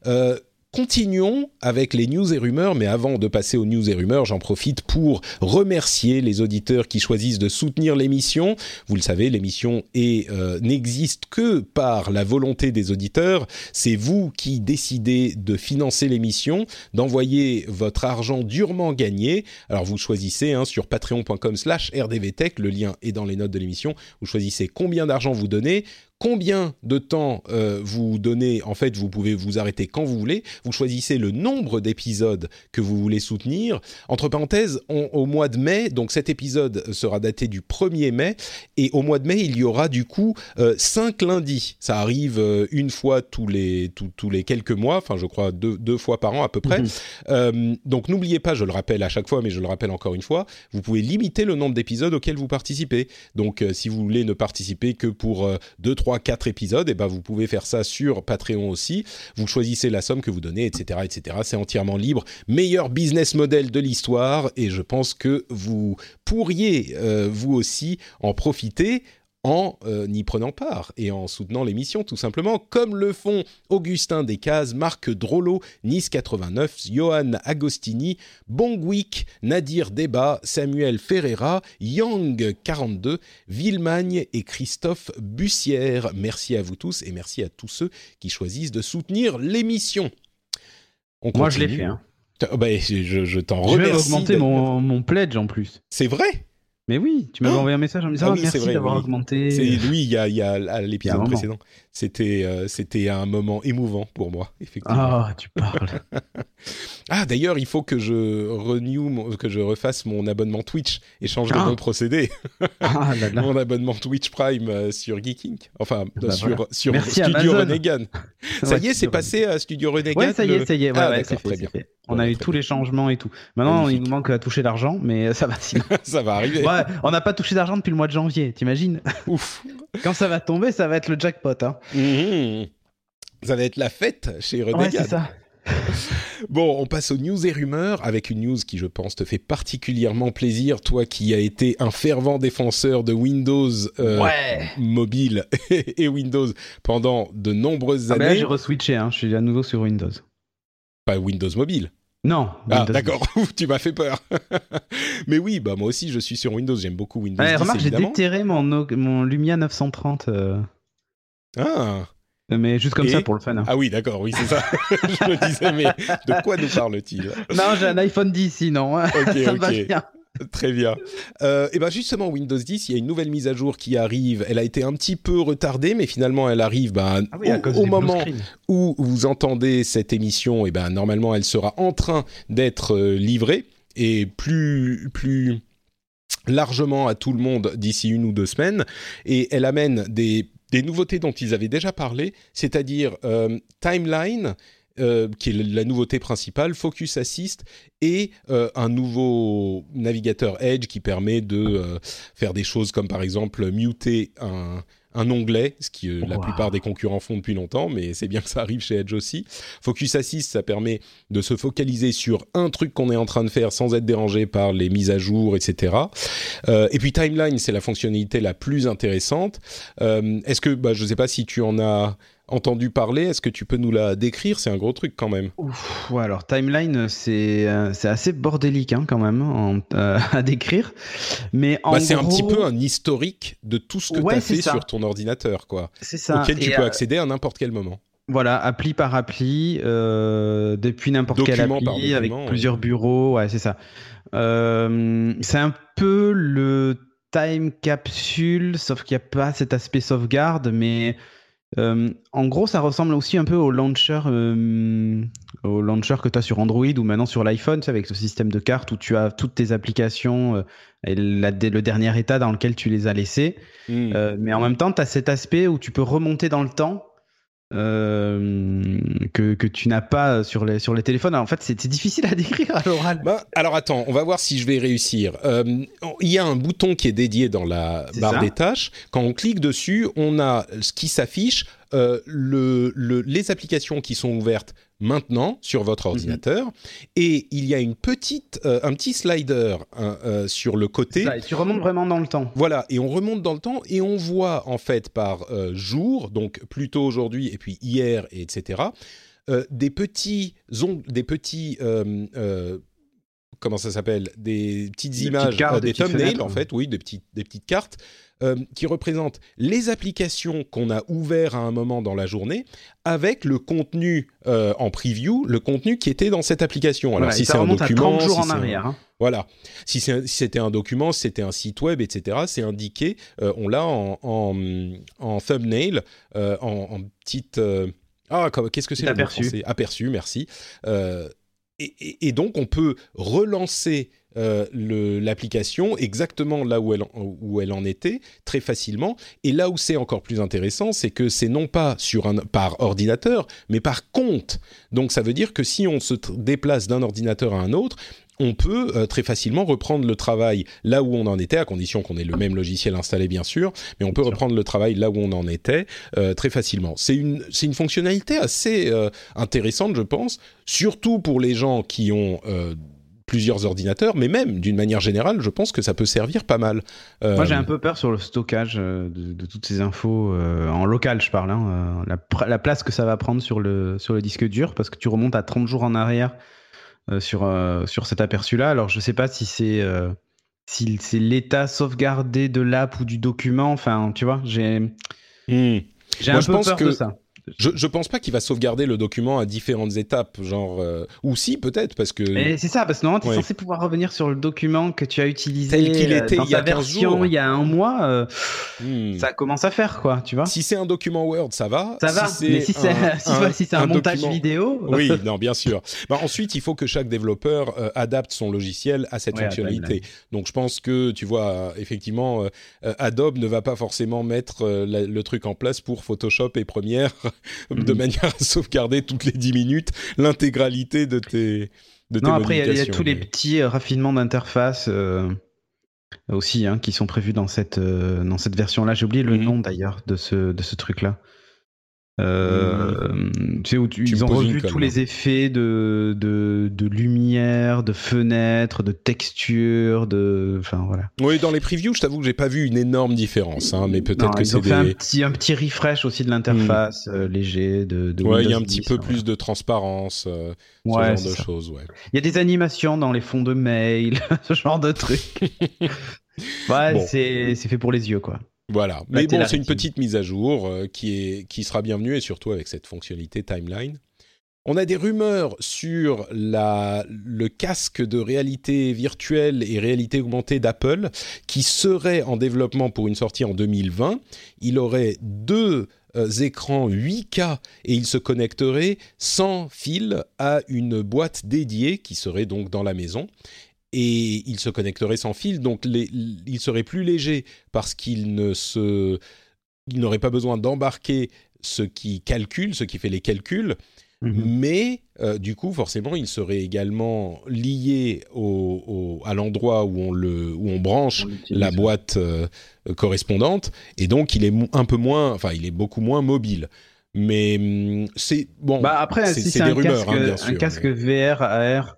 Euh, Continuons avec les news et rumeurs, mais avant de passer aux news et rumeurs, j'en profite pour remercier les auditeurs qui choisissent de soutenir l'émission. Vous le savez, l'émission euh, n'existe que par la volonté des auditeurs. C'est vous qui décidez de financer l'émission, d'envoyer votre argent durement gagné. Alors vous choisissez hein, sur patreon.com/slash rdvtech, le lien est dans les notes de l'émission. Vous choisissez combien d'argent vous donnez combien de temps euh, vous donnez. En fait, vous pouvez vous arrêter quand vous voulez. Vous choisissez le nombre d'épisodes que vous voulez soutenir. Entre parenthèses, au mois de mai, donc cet épisode sera daté du 1er mai, et au mois de mai, il y aura du coup euh, 5 lundis. Ça arrive euh, une fois tous les, tous, les quelques mois, enfin je crois deux, deux fois par an à peu près. Mhm. Euh, donc n'oubliez pas, je le rappelle à chaque fois, mais je le rappelle encore une fois, vous pouvez limiter le nombre d'épisodes auxquels vous participez. Donc si vous voulez ne participer que pour 2, 3, 4 épisodes, et eh ben vous pouvez faire ça sur Patreon aussi. Vous choisissez la somme que vous donnez, etc., etc. C'est entièrement libre. Meilleur business model de l'histoire, et je pense que vous pourriez euh, vous aussi en profiter en euh, y prenant part et en soutenant l'émission tout simplement, comme le font Augustin Descazes, Marc Drollo, Nice 89, Johan Agostini, Bongwick, Nadir Deba, Samuel Ferreira, Yang 42, Villemagne et Christophe Bussière. Merci à vous tous et merci à tous ceux qui choisissent de soutenir l'émission. Moi je l'ai fait. Hein. Bah, je, je t'en remercie. Je vais augmenter mon, mon pledge en plus. C'est vrai? Mais oui, tu m'avais oh envoyé un message en me disant ah, merci d'avoir augmenté. C'est lui, il y a, il y a à l'épisode précédent. C'était euh, c'était un moment émouvant pour moi, effectivement. Ah, tu parles. ah, d'ailleurs, il faut que je renew, que je refasse mon abonnement Twitch et change de ah. bon procédé. ah, Mon abonnement Twitch Prime euh, sur Geeking. Enfin, bah, sur, sur Studio Renegan. ça y est, c'est passé à Studio Renegan. Ouais, ça y est, ça y est. Ouais, ah, fait, bien. On a eu tous les changements et tout. Maintenant, il nous manque à toucher l'argent, mais ça va ça va arriver. Ouais, on n'a pas touché d'argent depuis le mois de janvier, t'imagines? Ouf. Quand ça va tomber, ça va être le jackpot. Hein. Mmh. Ça va être la fête chez Renegade. Ouais, c'est ça. Bon, on passe aux news et rumeurs avec une news qui, je pense, te fait particulièrement plaisir, toi qui as été un fervent défenseur de Windows euh, mobile et Windows pendant de nombreuses ah, années. Ben là, j'ai reswitché, hein. je suis à nouveau sur Windows. Pas Windows mobile. Non. Ah, d'accord. tu m'as fait peur. mais oui, bah moi aussi, je suis sur Windows. J'aime beaucoup Windows. Ouais, 10, remarque, j'ai déterré mon, mon Lumia 930. Euh. Ah. Mais juste comme ça pour le fan. Hein. Ah oui, d'accord, oui, c'est ça. je me disais, mais de quoi nous parle-t-il? Non, j'ai un iPhone 10 sinon. Ok, ok. Très bien. Euh, et ben justement, Windows 10, il y a une nouvelle mise à jour qui arrive. Elle a été un petit peu retardée, mais finalement, elle arrive ben, ah au, moment où vous entendez cette émission. Et ben normalement, elle sera en train d'être euh, livrée et plus plus largement à tout le monde d'ici une ou deux semaines. Et elle amène des des nouveautés dont ils avaient déjà parlé, c'est-à-dire euh, Timeline, euh, qui est la nouveauté principale, Focus Assist et euh, un nouveau navigateur Edge qui permet de faire des choses comme par exemple muter un, un onglet, ce qui la plupart des concurrents font depuis longtemps, mais c'est bien que ça arrive chez Edge aussi. Focus Assist, ça permet de se focaliser sur un truc qu'on est en train de faire sans être dérangé par les mises à jour, etc. Euh, et puis Timeline, c'est la fonctionnalité la plus intéressante. Euh, est-ce que, bah, je ne sais pas si tu en as entendu parler. Est-ce que tu peux nous la décrire? C'est un gros truc quand même. ouais, alors Timeline, c'est euh, assez bordélique hein, quand même euh, à décrire. Mais bah, c'est un petit peu un historique de tout ce que tu as fait sur ton ordinateur, quoi. C'est ça. Auquel tu peux euh, accéder à n'importe quel moment. Voilà, appli par appli, depuis n'importe quel appli, avec plusieurs bureaux. Ouais, c'est ça. c'est un peu le time capsule, sauf qu'il n'y a pas cet aspect sauvegarde, mais euh, en gros, ça ressemble aussi un peu au launcher, euh, au launcher que tu as sur Android ou maintenant sur l'iPhone, avec ce système de cartes où tu as toutes tes applications euh, et le dernier état dans lequel tu les as laissées. Hmm. mais en même temps, tu as cet aspect où tu peux remonter dans le temps euh, que, que, tu n'as pas sur les, sur les téléphones. en fait, c'est difficile à décrire à l'oral. Bah, alors attends, on va voir si je vais réussir. Euh, il y a un bouton qui est dédié dans la barre des tâches. Quand on clique dessus, on a ce qui s'affiche, euh, le, le, les applications qui sont ouvertes maintenant sur votre mhm. ordinateur et il y a une petite, euh, un petit slider hein, euh, sur le côté. et tu remontes vraiment dans le temps. Voilà, et on remonte dans le temps et on voit en fait par euh, jour, donc plutôt aujourd'hui et puis hier, et etc., des petits, des petits comment ça s'appelle? Des petites images, des, thumbnails en fait, oui, des petites, des petites cartes euh, qui représente les applications qu'on a ouvertes à un moment dans la journée avec le contenu euh, en preview, le contenu qui était dans cette application. Alors si c'est un document, jours en arrière. Hein. Voilà. Si, c'était un document, si c'était un site web, etc., c'est indiqué. Euh, on l'a en, en, thumbnail, en, petite. ah, qu'est-ce que c'est Aperçu. Aperçu, merci. Et, donc, on peut relancer euh, l'application exactement là où elle, où elle en était très facilement. Et là où c'est encore plus intéressant, c'est que c'est non pas sur un, par ordinateur, mais par compte. Donc ça veut dire que si on se déplace d'un ordinateur à un autre, on peut euh, très facilement reprendre le travail là où on en était, à condition qu'on ait le même logiciel installé bien sûr, mais on peut reprendre le travail là où on en était euh, très facilement. C'est une, une fonctionnalité assez intéressante, je pense, surtout pour les gens qui ont plusieurs ordinateurs, mais même d'une manière générale, je pense que ça peut servir pas mal. Euh, Moi, j'ai un peu peur sur le stockage euh, de, toutes ces infos euh, en local, je parle, hein, la, place que ça va prendre sur le, sur le disque dur, parce que tu remontes à 30 jours en arrière sur, sur cet aperçu-là. Alors, je sais pas si c'est si c'est l'état sauvegardé de l'app ou du document. Enfin, tu vois, j'ai hmm. j'ai un peu peur de ça. Je, je pense pas qu'il va sauvegarder le document à différentes étapes, genre euh, ou si peut-être parce que. C'est ça, parce que normalement tu es censé pouvoir revenir sur le document que tu as utilisé tel qu'il était dans il y a version il y a un mois. Euh, hmm. Ça commence à faire quoi, tu vois. Si c'est un document Word, ça va. Ça va. Mais si c'est si, un, montage vidéo. Oui, non, bien sûr. bah, ensuite, il faut que chaque développeur euh, adapte son logiciel à cette fonctionnalité. Donc je pense que tu vois effectivement Adobe ne va pas forcément mettre le truc en place pour Photoshop et Premiere de mhm. manière à sauvegarder toutes les 10 minutes l'intégralité de tes de Non, après il y, a tous les petits euh, raffinements d'interface euh, aussi hein, qui sont prévus dans cette euh, dans cette version là. J'ai oublié le mhm. nom d'ailleurs de ce de ce truc là. Euh, mmh. Tu sais, où ils ont revu tous les effets de, de, de, lumière, de fenêtre, de texture, de. Enfin, voilà. Oui, dans les previews, je t'avoue que j'ai pas vu une énorme différence, hein, mais peut-être que c'est. Ils ont fait un, petit, un petit refresh aussi de l'interface mmh. euh, léger. De, de ouais, il y a un petit peu plus de transparence, euh, ouais, ce genre de choses, ouais. Il y a des animations dans les fonds de mail, ce genre de trucs. ouais, c'est fait pour les yeux, quoi. Voilà, mais bon, c'est une petite mise à jour euh, qui, est, qui sera bienvenue et surtout avec cette fonctionnalité timeline. On a des rumeurs sur la, le casque de réalité virtuelle et réalité augmentée d'Apple qui serait en développement pour une sortie en 2020. Il aurait deux euh, écrans 8K et il se connecterait sans fil à une boîte dédiée qui serait donc dans la maison et il se connecterait sans fil, donc il serait plus léger parce qu'il ne se, il n'aurait pas besoin d'embarquer ce qui calcule, ce qui fait les calculs, mhm. mais euh, du coup forcément il serait également lié au, à l'endroit où on le, où on branche la boîte euh, correspondante, et donc il est un peu moins, enfin il est beaucoup moins mobile. Mais hum, c'est bon. Bah après, c'est des rumeurs, hein, bien sûr. Un casque VR AR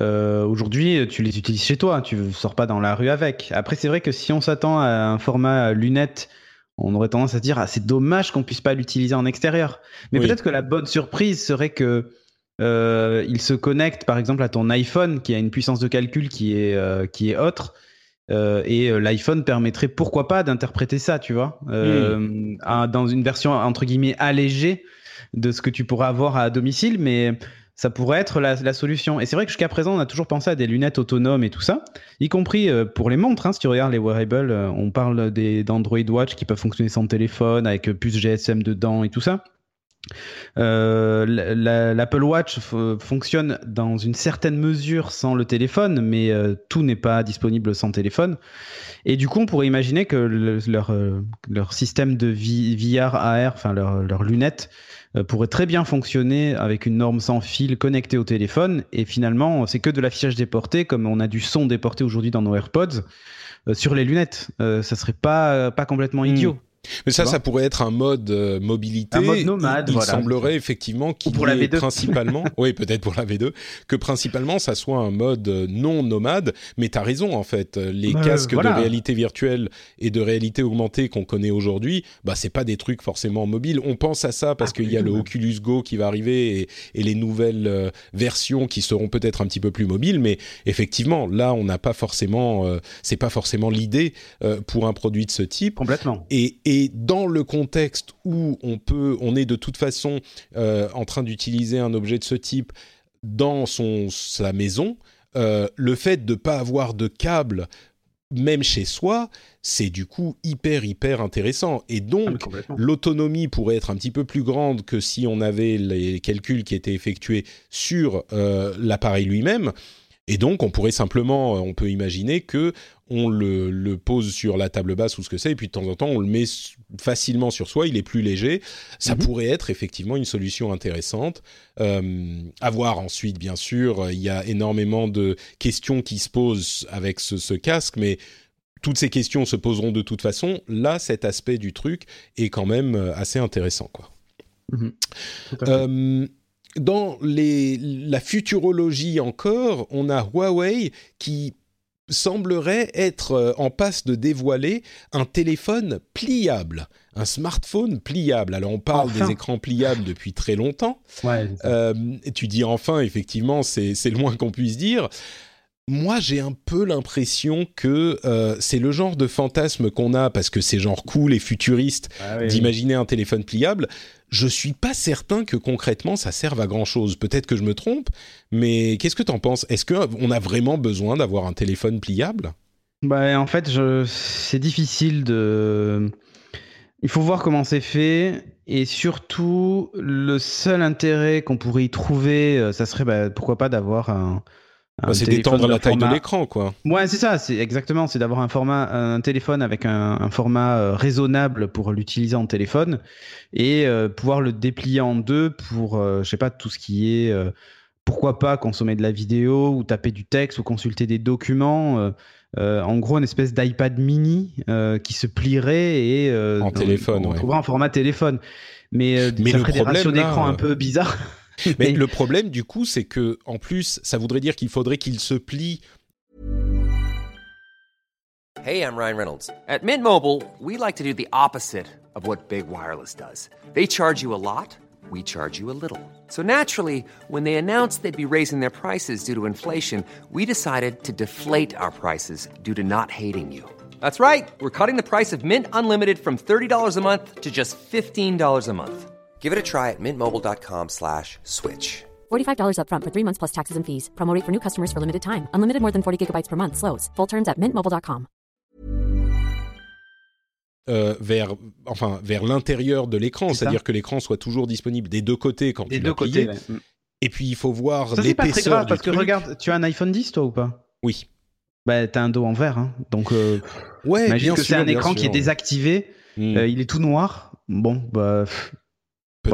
euh, aujourd'hui, tu les utilises chez toi, tu ne sors pas dans la rue avec. Après, c'est vrai que si on s'attend à un format lunette, on aurait tendance à dire ah, c'est dommage qu'on puisse pas l'utiliser en extérieur. Mais peut-être que la bonne surprise serait que euh, il se connecte par exemple à ton iPhone qui a une puissance de calcul qui est euh, qui est autre. et l'iPhone permettrait pourquoi pas d'interpréter ça, tu vois, dans une version entre guillemets allégée de ce que tu pourrais avoir à domicile, mais ça pourrait être la, solution. Et c'est vrai que jusqu'à présent, on a toujours pensé à des lunettes autonomes et tout ça, y compris euh, pour les montres. Hein, si tu regardes les wearables, euh, on parle d'Android Watch qui peuvent fonctionner sans téléphone, avec puce GSM dedans et tout ça. Euh, L'Apple Watch fonctionne dans une certaine mesure sans le téléphone, mais tout n'est pas disponible sans téléphone. Et du coup, on pourrait imaginer que leur, système de VR AR, enfin leurs leur lunettes, euh, pourrait très bien fonctionner avec une norme sans fil connectée au téléphone. Et finalement, c'est que de l'affichage déporté, comme on a du son déporté aujourd'hui dans nos AirPods, euh, sur les lunettes. Euh, ça serait pas, pas complètement hmm. idiot. Mais ça, ça pourrait être un mode euh, mobilité. Un mode nomade. Il, semblerait effectivement qu'il est principalement, oui, peut-être pour la V2, que principalement ça soit un mode euh, non nomade. Mais tu as raison en fait. Les casques de réalité virtuelle et de réalité augmentée qu'on connaît aujourd'hui, bah c'est pas des trucs forcément mobiles. On pense à ça parce qu'il y a le Oculus Go qui va arriver et, et les nouvelles euh, versions qui seront peut-être un petit peu plus mobiles. Mais effectivement, là, on n'a pas forcément, c'est pas forcément l'idée pour un produit de ce type. Complètement. Et, et et dans le contexte où on peut, on est de toute façon euh, en train d'utiliser un objet de ce type dans son sa maison, euh, le fait de ne pas avoir de câble même chez soi, c'est du coup hyper hyper intéressant. Et donc ah, l'autonomie pourrait être un petit peu plus grande que si on avait les calculs qui étaient effectués sur euh, l'appareil lui-même. Et donc, on pourrait simplement, on peut imaginer que on le, pose sur la table basse ou ce que c'est, et puis de temps en temps on le met facilement sur soi, il est plus léger. Ça mhm. pourrait être effectivement une solution intéressante. Euh, à voir ensuite, bien sûr, il y a énormément de questions qui se posent avec ce, casque, mais toutes ces questions se poseront de toute façon. Là, cet aspect du truc est quand même euh, assez intéressant, quoi. Mhm. Euh, dans les, la futurologie encore, on a Huawei qui semblerait être euh, en passe de dévoiler un téléphone pliable, un smartphone pliable. Alors on parle des écrans pliables depuis très longtemps. euh, tu dis enfin, effectivement, c'est le moins qu'on puisse dire. Moi, j'ai un peu l'impression que euh, c'est le genre de fantasme qu'on a parce que c'est genre cool et futuriste ah d'imaginer un téléphone pliable je suis pas certain que concrètement ça serve à grand chose. Peut-être que je me trompe, mais qu'est-ce que tu en penses? Est-ce qu'on a vraiment besoin d'avoir un téléphone pliable? Bah, en fait, c'est difficile de. Il faut voir comment c'est fait. Et surtout, le seul intérêt qu'on pourrait y trouver, euh, ça serait bah, pourquoi pas d'avoir un, bah, c'est d'étendre la taille de l'écran, quoi. Ouais, c'est ça, c'est exactement, c'est d'avoir un format, un téléphone avec un, format euh, raisonnable pour l'utiliser en téléphone et euh, pouvoir le déplier en deux pour, euh, je sais pas, tout ce qui est pourquoi pas consommer de la vidéo ou taper du texte ou consulter des documents. en gros, une espèce d'iPad mini qui se plierait et en téléphone, on, on un format téléphone. Mais, Mais ça ferait des ratios d'écran un peu bizarres. Mais le problème, du coup, c'est que en plus, ça voudrait dire qu'il faudrait qu'il se plie. Hey, I'm Ryan Reynolds. At Mint Mobile, we like to do the opposite of what Big Wireless does. They charge you a lot, we charge you a little. So naturally, when they announced they'd be raising their prices due to inflation, we decided to deflate our prices due to not hating you. That's right. We're cutting the price of Mint Unlimited from $30 a month to just $15 a month. Give it a try at mintmobile.com slash switch. $45 upfront for three months plus taxes and fees. Promote for new customers for limited time. Unlimited more than 40 gigabytes per month. Slows. Full terms at mintmobile.com. Euh, vers, enfin, vers l'intérieur de l'écran, c'est-à-dire que l'écran soit toujours disponible des deux côtés quand des tu deux côtés. Ouais. Et puis il faut voir l'épaisseur. C'est pas très grave parce que regarde, tu as un iPhone 10 toi ou pas? Oui. Bah t'as un dos en verre, hein. donc euh, ouais. Imagine que c'est un écran qui est désactivé, hmm. euh, il est tout noir. Bon, bah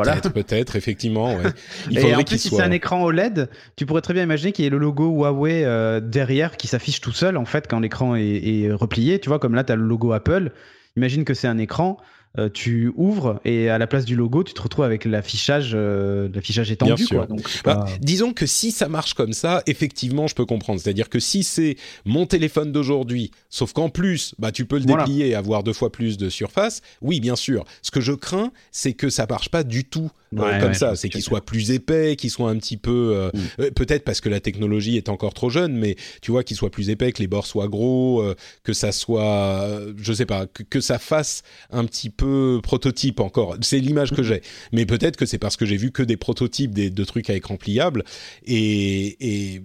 Peut-être, peut-être, effectivement. Ouais. Il et en plus, si c'est un écran OLED, tu pourrais très bien imaginer qu'il y ait le logo Huawei euh, derrière qui s'affiche tout seul en fait quand l'écran est, est, replié. Tu vois, comme là, tu as le logo Apple. Imagine que c'est un écran euh, tu ouvres et à la place du logo, tu te retrouves avec l'affichage, euh, l'affichage étendu. Quoi. Donc, bah, disons que si ça marche comme ça, effectivement, je peux comprendre. C'est-à-dire que si c'est mon téléphone d'aujourd'hui, sauf qu'en plus, bah, tu peux le déplier et avoir deux fois plus de surface, oui, bien sûr. Ce que je crains, c'est que ça marche pas du tout euh, comme ça. C'est qu'il soit plus épais, qu'il soit un petit peu, mm. peut-être parce que la technologie est encore trop jeune, mais tu vois qu'il soit plus épais, que les bords soient gros, que ça soit, je sais pas, que, que ça fasse un petit peu prototype encore. C'est l'image que j'ai. Mais peut-être que c'est parce que j'ai vu que des prototypes des, de trucs à écran pliable. Et,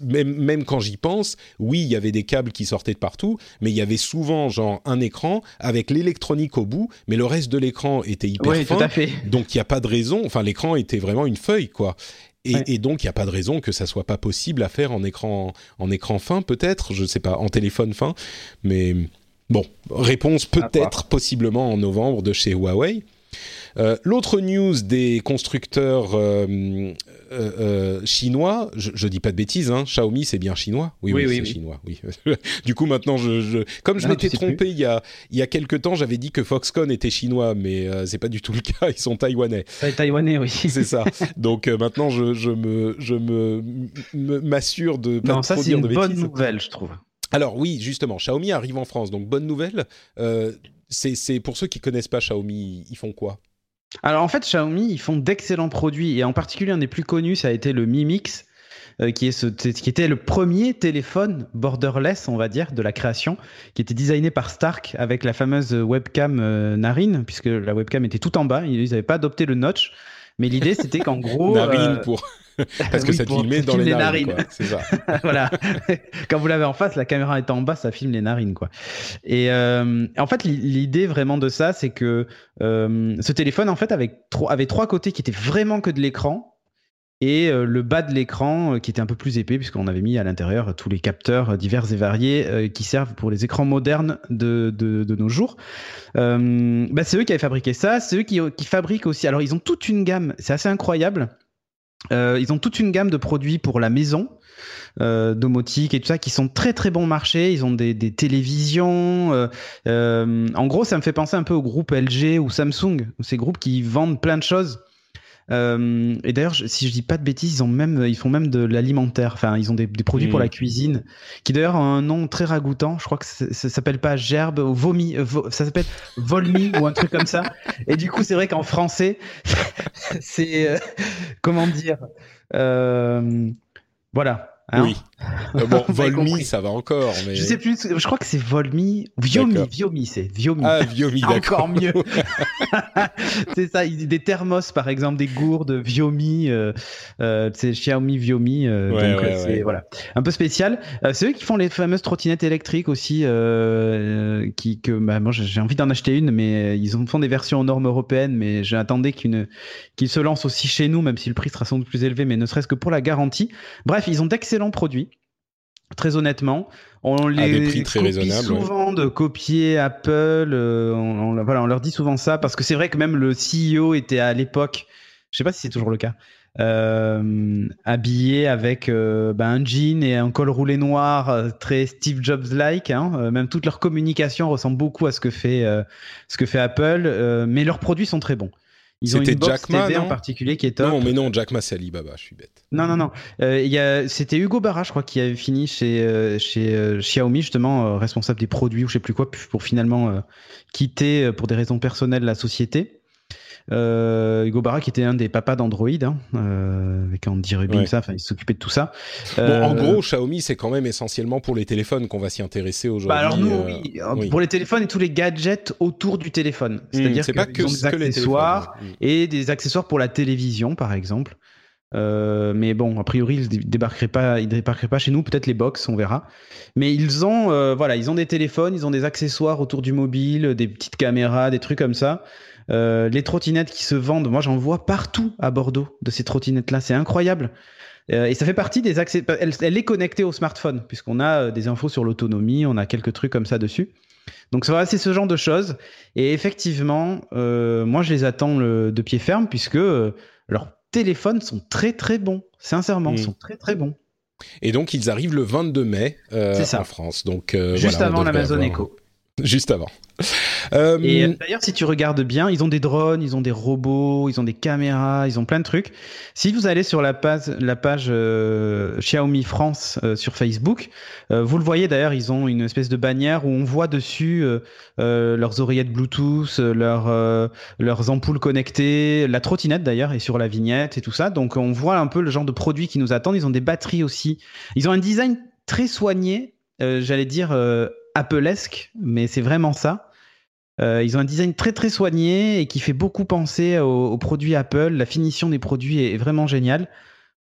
même, même quand j'y pense, oui, il y avait des câbles qui sortaient de partout, mais il y avait souvent genre un écran avec l'électronique au bout, mais le reste de l'écran était hyper fin. à fait. Donc il n'y a pas de raison. Enfin, l'écran était vraiment une feuille, quoi. Et, et, donc, il n'y a pas de raison que ça soit pas possible à faire en écran, en écran fin, peut-être, je sais pas, en téléphone fin, mais Bon, réponse peut-être possiblement en novembre de chez Huawei. Euh, l'autre news des constructeurs euh, euh, chinois, je, je, dis pas de bêtises, hein, Xiaomi c'est bien chinois. Oui, oui, c'est chinois. Oui. du coup maintenant, je, comme je m'étais trompé il y a il y a quelques temps, j'avais dit que Foxconn était chinois, mais c'est pas du tout le cas. Ils sont taïwanais. Taïwanais, oui. c'est ça. Donc maintenant, je, je me je me m'assure de pas non, ça c'est une bonne nouvelle, je trouve. Alors oui, justement, Xiaomi arrive en France, donc bonne nouvelle. Euh, c'est pour ceux qui connaissent pas Xiaomi, ils font quoi? Alors en fait, Xiaomi, ils font d'excellents produits, et en particulier un des plus connus, ça a été le Mi Mix. Euh, qui, était le premier téléphone borderless, on va dire, de la création, qui était designé par Stark avec la fameuse webcam euh, narine, puisque la webcam était tout en bas, ils n'avaient pas adopté le notch. Mais l'idée, c'était qu'en gros. narine pour. Parce que ça filmait dans les, narines. C'est ça. voilà. Quand vous l'avez en face, la caméra est en bas, ça filme les narines, quoi. Et euh, en fait, l'idée vraiment de ça, c'est que euh, ce téléphone, en fait, avait, avait trois côtés qui étaient vraiment que de l'écran et euh, le bas de l'écran qui était un peu plus épais puisqu'on avait mis à l'intérieur tous les capteurs divers et variés qui servent pour les écrans modernes de, de, nos jours. Bah, c'est eux qui avaient fabriqué ça, c'est eux qui, fabriquent aussi. Alors ils ont toute une gamme, c'est assez incroyable. Euh, ils ont toute une gamme de produits pour la maison, euh, domotique et tout ça, qui sont très très bon marché. Ils ont des, des télévisions. Euh, euh, en gros, ça me fait penser un peu au groupe LG ou Samsung, ces groupes qui vendent plein de choses euh, et d'ailleurs, si je dis pas de bêtises, ils ont même, ils font même de l'alimentaire. Enfin, ils ont des, des produits pour la hmm. cuisine, qui d'ailleurs ont un nom très ragoûtant. Je crois que ça, s'appelle pas gerbe ou vomi, euh, ça s'appelle volmi ou un truc comme ça. Et du coup, c'est vrai qu'en français, c'est euh, comment dire. Euh, voilà. Hein oui. Euh, bon, Volmi, ça va encore. Mais... Je sais plus, je crois que c'est Volmi. Viomi, Viomi, c'est Viomi. Ah, Viomi, d'accord. Encore mieux. c'est ça, des thermos, par exemple, des gourdes Viomi, euh, euh, c'est Xiaomi Viomi. Euh, donc, euh, c'est voilà, un peu spécial. c'est eux qui font les fameuses trottinettes électriques aussi, qui, que bah, moi j'ai envie d'en acheter une, mais ils font des versions aux normes européennes, mais j'attendais qu'une qu'ils se lancent aussi chez nous, même si le prix sera sans doute plus élevé, mais ne serait-ce que pour la garantie. Bref, ils ont d'excellents excellents produits. Très honnêtement, on les copie souvent de copier Apple. Euh, on, voilà, on leur dit souvent ça parce que c'est vrai que même le CEO était à l'époque, je sais pas si c'est toujours le cas, euh, habillé avec ben, un jean et un col roulé noir, très Steve Jobs-like. Hein. même toute leur communication ressemble beaucoup à ce que fait, ce que fait Apple, mais leurs produits sont très bons. Ils ont une box Jack TV en particulier qui est top. Non, mais non, Jack Ma, c'est Alibaba, je suis bête. Non, non, non. Euh, C'était Hugo Barra, je crois, qui avait fini chez, euh, chez euh, Xiaomi, justement, euh, responsable des produits ou je sais plus quoi, pour finalement quitter pour des raisons personnelles la société. Euh, Hugo Barra qui était un des papas d'Android, hein, euh, avec Andy Rubin, ça, il s'occupait de tout ça. Bon, en gros, Xiaomi, c'est quand même essentiellement pour les téléphones qu'on va s'y intéresser aujourd'hui. Bah alors nous, oui. pour les téléphones et tous les gadgets autour du téléphone. Hmm, C'est-à-dire pas que, ont des accessoires hmm. et des accessoires pour la télévision, par exemple. Euh, mais bon, a priori, ils débarqueraient pas, ils débarqueraient pas chez nous. Peut-être les box, on verra. Mais ils ont, euh, voilà, ils ont des téléphones, ils ont des accessoires autour du mobile, des petites caméras, des trucs comme ça. Euh, les trottinettes qui se vendent, moi j'en vois partout à Bordeaux de ces trottinettes-là, c'est incroyable. Euh, et ça fait partie des accès. Elle, est connectée au smartphone puisqu'on a euh, des infos sur l'autonomie, on a quelques trucs comme ça dessus. Donc voilà, c'est ce genre de choses. Et effectivement, moi je les attends de pied ferme puisque leurs téléphones sont très très bons. Sincèrement, mmh. sont très très bons. Et donc ils arrivent le 22 mai en France. Donc juste avant l'Amazon Echo. Juste avant. Euh, et euh, d'ailleurs, si tu regardes bien, ils ont des drones, ils ont des robots, ils ont des caméras, ils ont plein de trucs. Si vous allez sur la page, la page euh, Xiaomi France sur Facebook, vous le voyez d'ailleurs, ils ont une espèce de bannière où on voit dessus leurs oreillettes Bluetooth, leurs leurs ampoules connectées, la trottinette d'ailleurs est sur la vignette et tout ça. Donc on voit un peu le genre de produits qui nous attendent. Ils ont des batteries aussi. Ils ont un design très soigné, j'allais dire Applesque, mais c'est vraiment ça. Euh, ils ont un design très très soigné et qui fait beaucoup penser aux, produits Apple. La finition des produits est, vraiment géniale.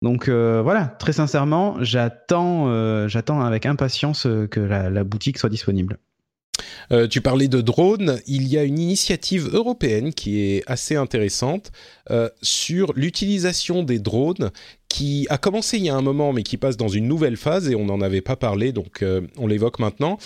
Donc euh, voilà, très sincèrement, j'attends, euh, j'attends avec impatience que la boutique soit disponible. Tu parlais de drones. Il y a une initiative européenne qui est assez intéressante sur l'utilisation des drones qui a commencé il y a un moment mais qui passe dans une nouvelle phase et on n'en avait pas parlé donc euh, on l'évoque maintenant.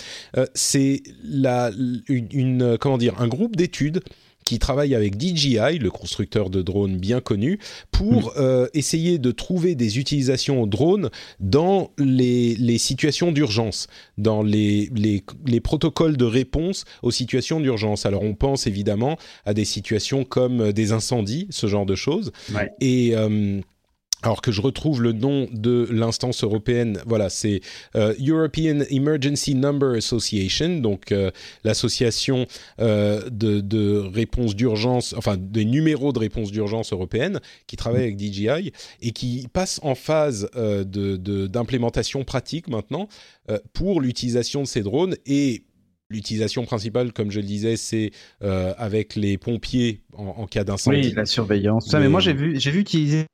c'est la une, comment dire un groupe d'études qui travaille avec DJI, le constructeur de drones bien connu, pour mm. euh, essayer de trouver des utilisations aux drones dans les, les situations d'urgence, dans les, les, les, protocoles de réponse aux situations d'urgence. Alors on pense évidemment à des situations comme des incendies, ce genre de choses. Et euh, alors que je retrouve le nom de l'instance européenne, voilà, c'est euh, European Emergency Number Association, donc euh, l'association euh, de, de réponse d'urgence, enfin des numéros de réponse d'urgence européenne, qui travaille avec DJI et qui passe en phase d'implémentation de, pratique maintenant pour l'utilisation de ces drones et L'utilisation principale, comme je le disais, c'est avec les pompiers en, cas d'incendie. Oui, la surveillance. Ça, mais moi, j'ai vu, j'ai vu utiliser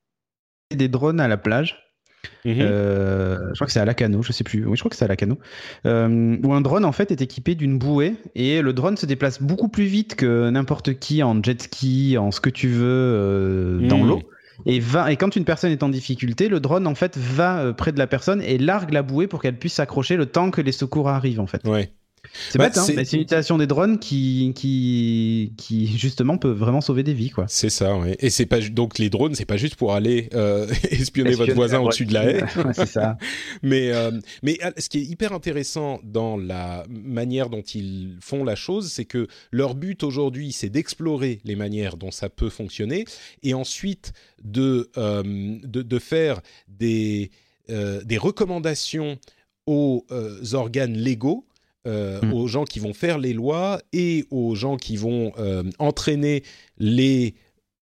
des drones à la plage. Mhm. Euh, je crois que c'est à Lacano, je sais plus. Oui, je crois que c'est à Lacano. Euh, où un drone en fait est équipé d'une bouée et le drone se déplace beaucoup plus vite que n'importe qui en jet ski, en ce que tu veux euh, dans mhm. l'eau. Et, va, et quand une personne est en difficulté, le drone en fait va près de la personne et largue la bouée pour qu'elle puisse s'accrocher le temps que les secours arrivent en fait. Ouais. C'est bah, bête, hein, mais c'est une utilisation des drones qui, qui, qui justement peut vraiment sauver des vies, quoi. C'est ça, oui. Et c'est pas donc les drones, c'est pas juste pour aller euh, espionner, votre voisin au-dessus de la haie. c'est ça. mais euh, mais euh, ce qui est hyper intéressant dans la manière dont ils font la chose, c'est que leur but aujourd'hui, c'est d'explorer les manières dont ça peut fonctionner et ensuite de de, de, faire des des recommandations aux organes légaux mm. aux gens qui vont faire les lois et aux gens qui vont euh, entraîner les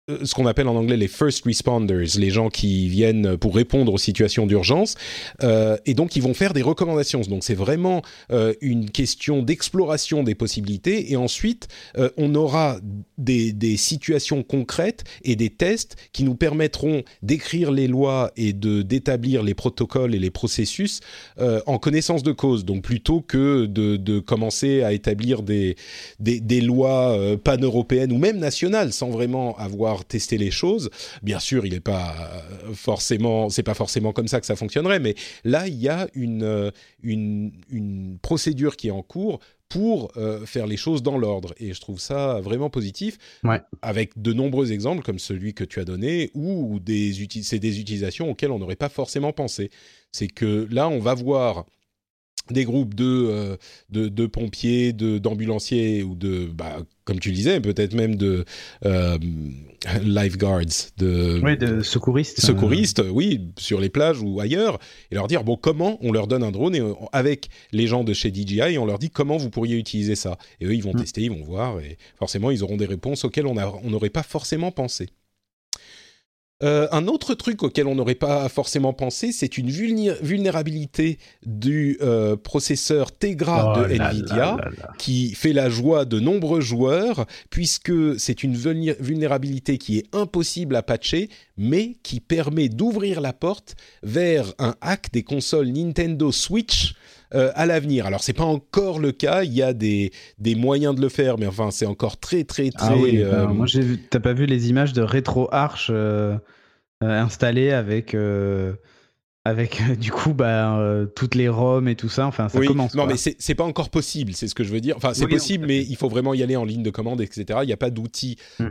ce qu'on appelle en anglais les first responders, les gens qui viennent pour répondre aux situations d'urgence, euh, et donc ils vont faire des recommandations. Donc c'est vraiment euh, une question d'exploration des possibilités, et ensuite euh, on aura des, situations concrètes et des tests qui nous permettront d'écrire les lois et de d'établir les protocoles et les processus euh, en connaissance de cause. Donc plutôt que de, commencer à établir des, des lois pan-européennes ou même nationales sans vraiment avoir pouvoir tester les choses. Bien sûr, il n'est pas forcément, c'est pas forcément comme ça que ça fonctionnerait, mais là, il y a une, une, une procédure qui est en cours pour euh, faire les choses dans l'ordre. Et je trouve ça vraiment positif, avec de nombreux exemples comme celui que tu as donné, où des c'est des utilisations auxquelles on n'aurait pas forcément pensé. C'est que là, on va voir des groupes de, euh, de, de, pompiers, d'ambulanciers ou de, bah, comme tu disais, peut-être même de euh, lifeguards, de, oui, de secouristes. Secouristes, oui, sur les plages ou ailleurs, et leur dire, bon, comment on leur donne un drone, et avec les gens de chez DJI, on leur dit comment vous pourriez utiliser ça. Et eux, ils vont mm. tester, ils vont voir, et forcément, ils auront des réponses auxquelles on n'aurait pas forcément pensé. Euh, un autre truc auquel on n'aurait pas forcément pensé, c'est une vulnérabilité du euh, processeur Tegra oh de Nvidia qui fait la joie de nombreux joueurs puisque c'est une vulnérabilité qui est impossible à patcher mais qui permet d'ouvrir la porte vers un hack des consoles Nintendo Switch euh, à l'avenir. Alors c'est pas encore le cas, il y a des, des moyens de le faire, mais enfin c'est encore très très très. Ah oui, moi j'ai t'as pas vu les images de RetroArch euh, installé avec euh, avec euh, du coup bah, toutes les ROM et tout ça. Enfin, ça commence. Non, mais c'est pas encore possible, c'est ce que je veux dire. Enfin, c'est possible, mais il faut vraiment y aller en ligne de commande, etc. Il n'y a pas d'outil mm.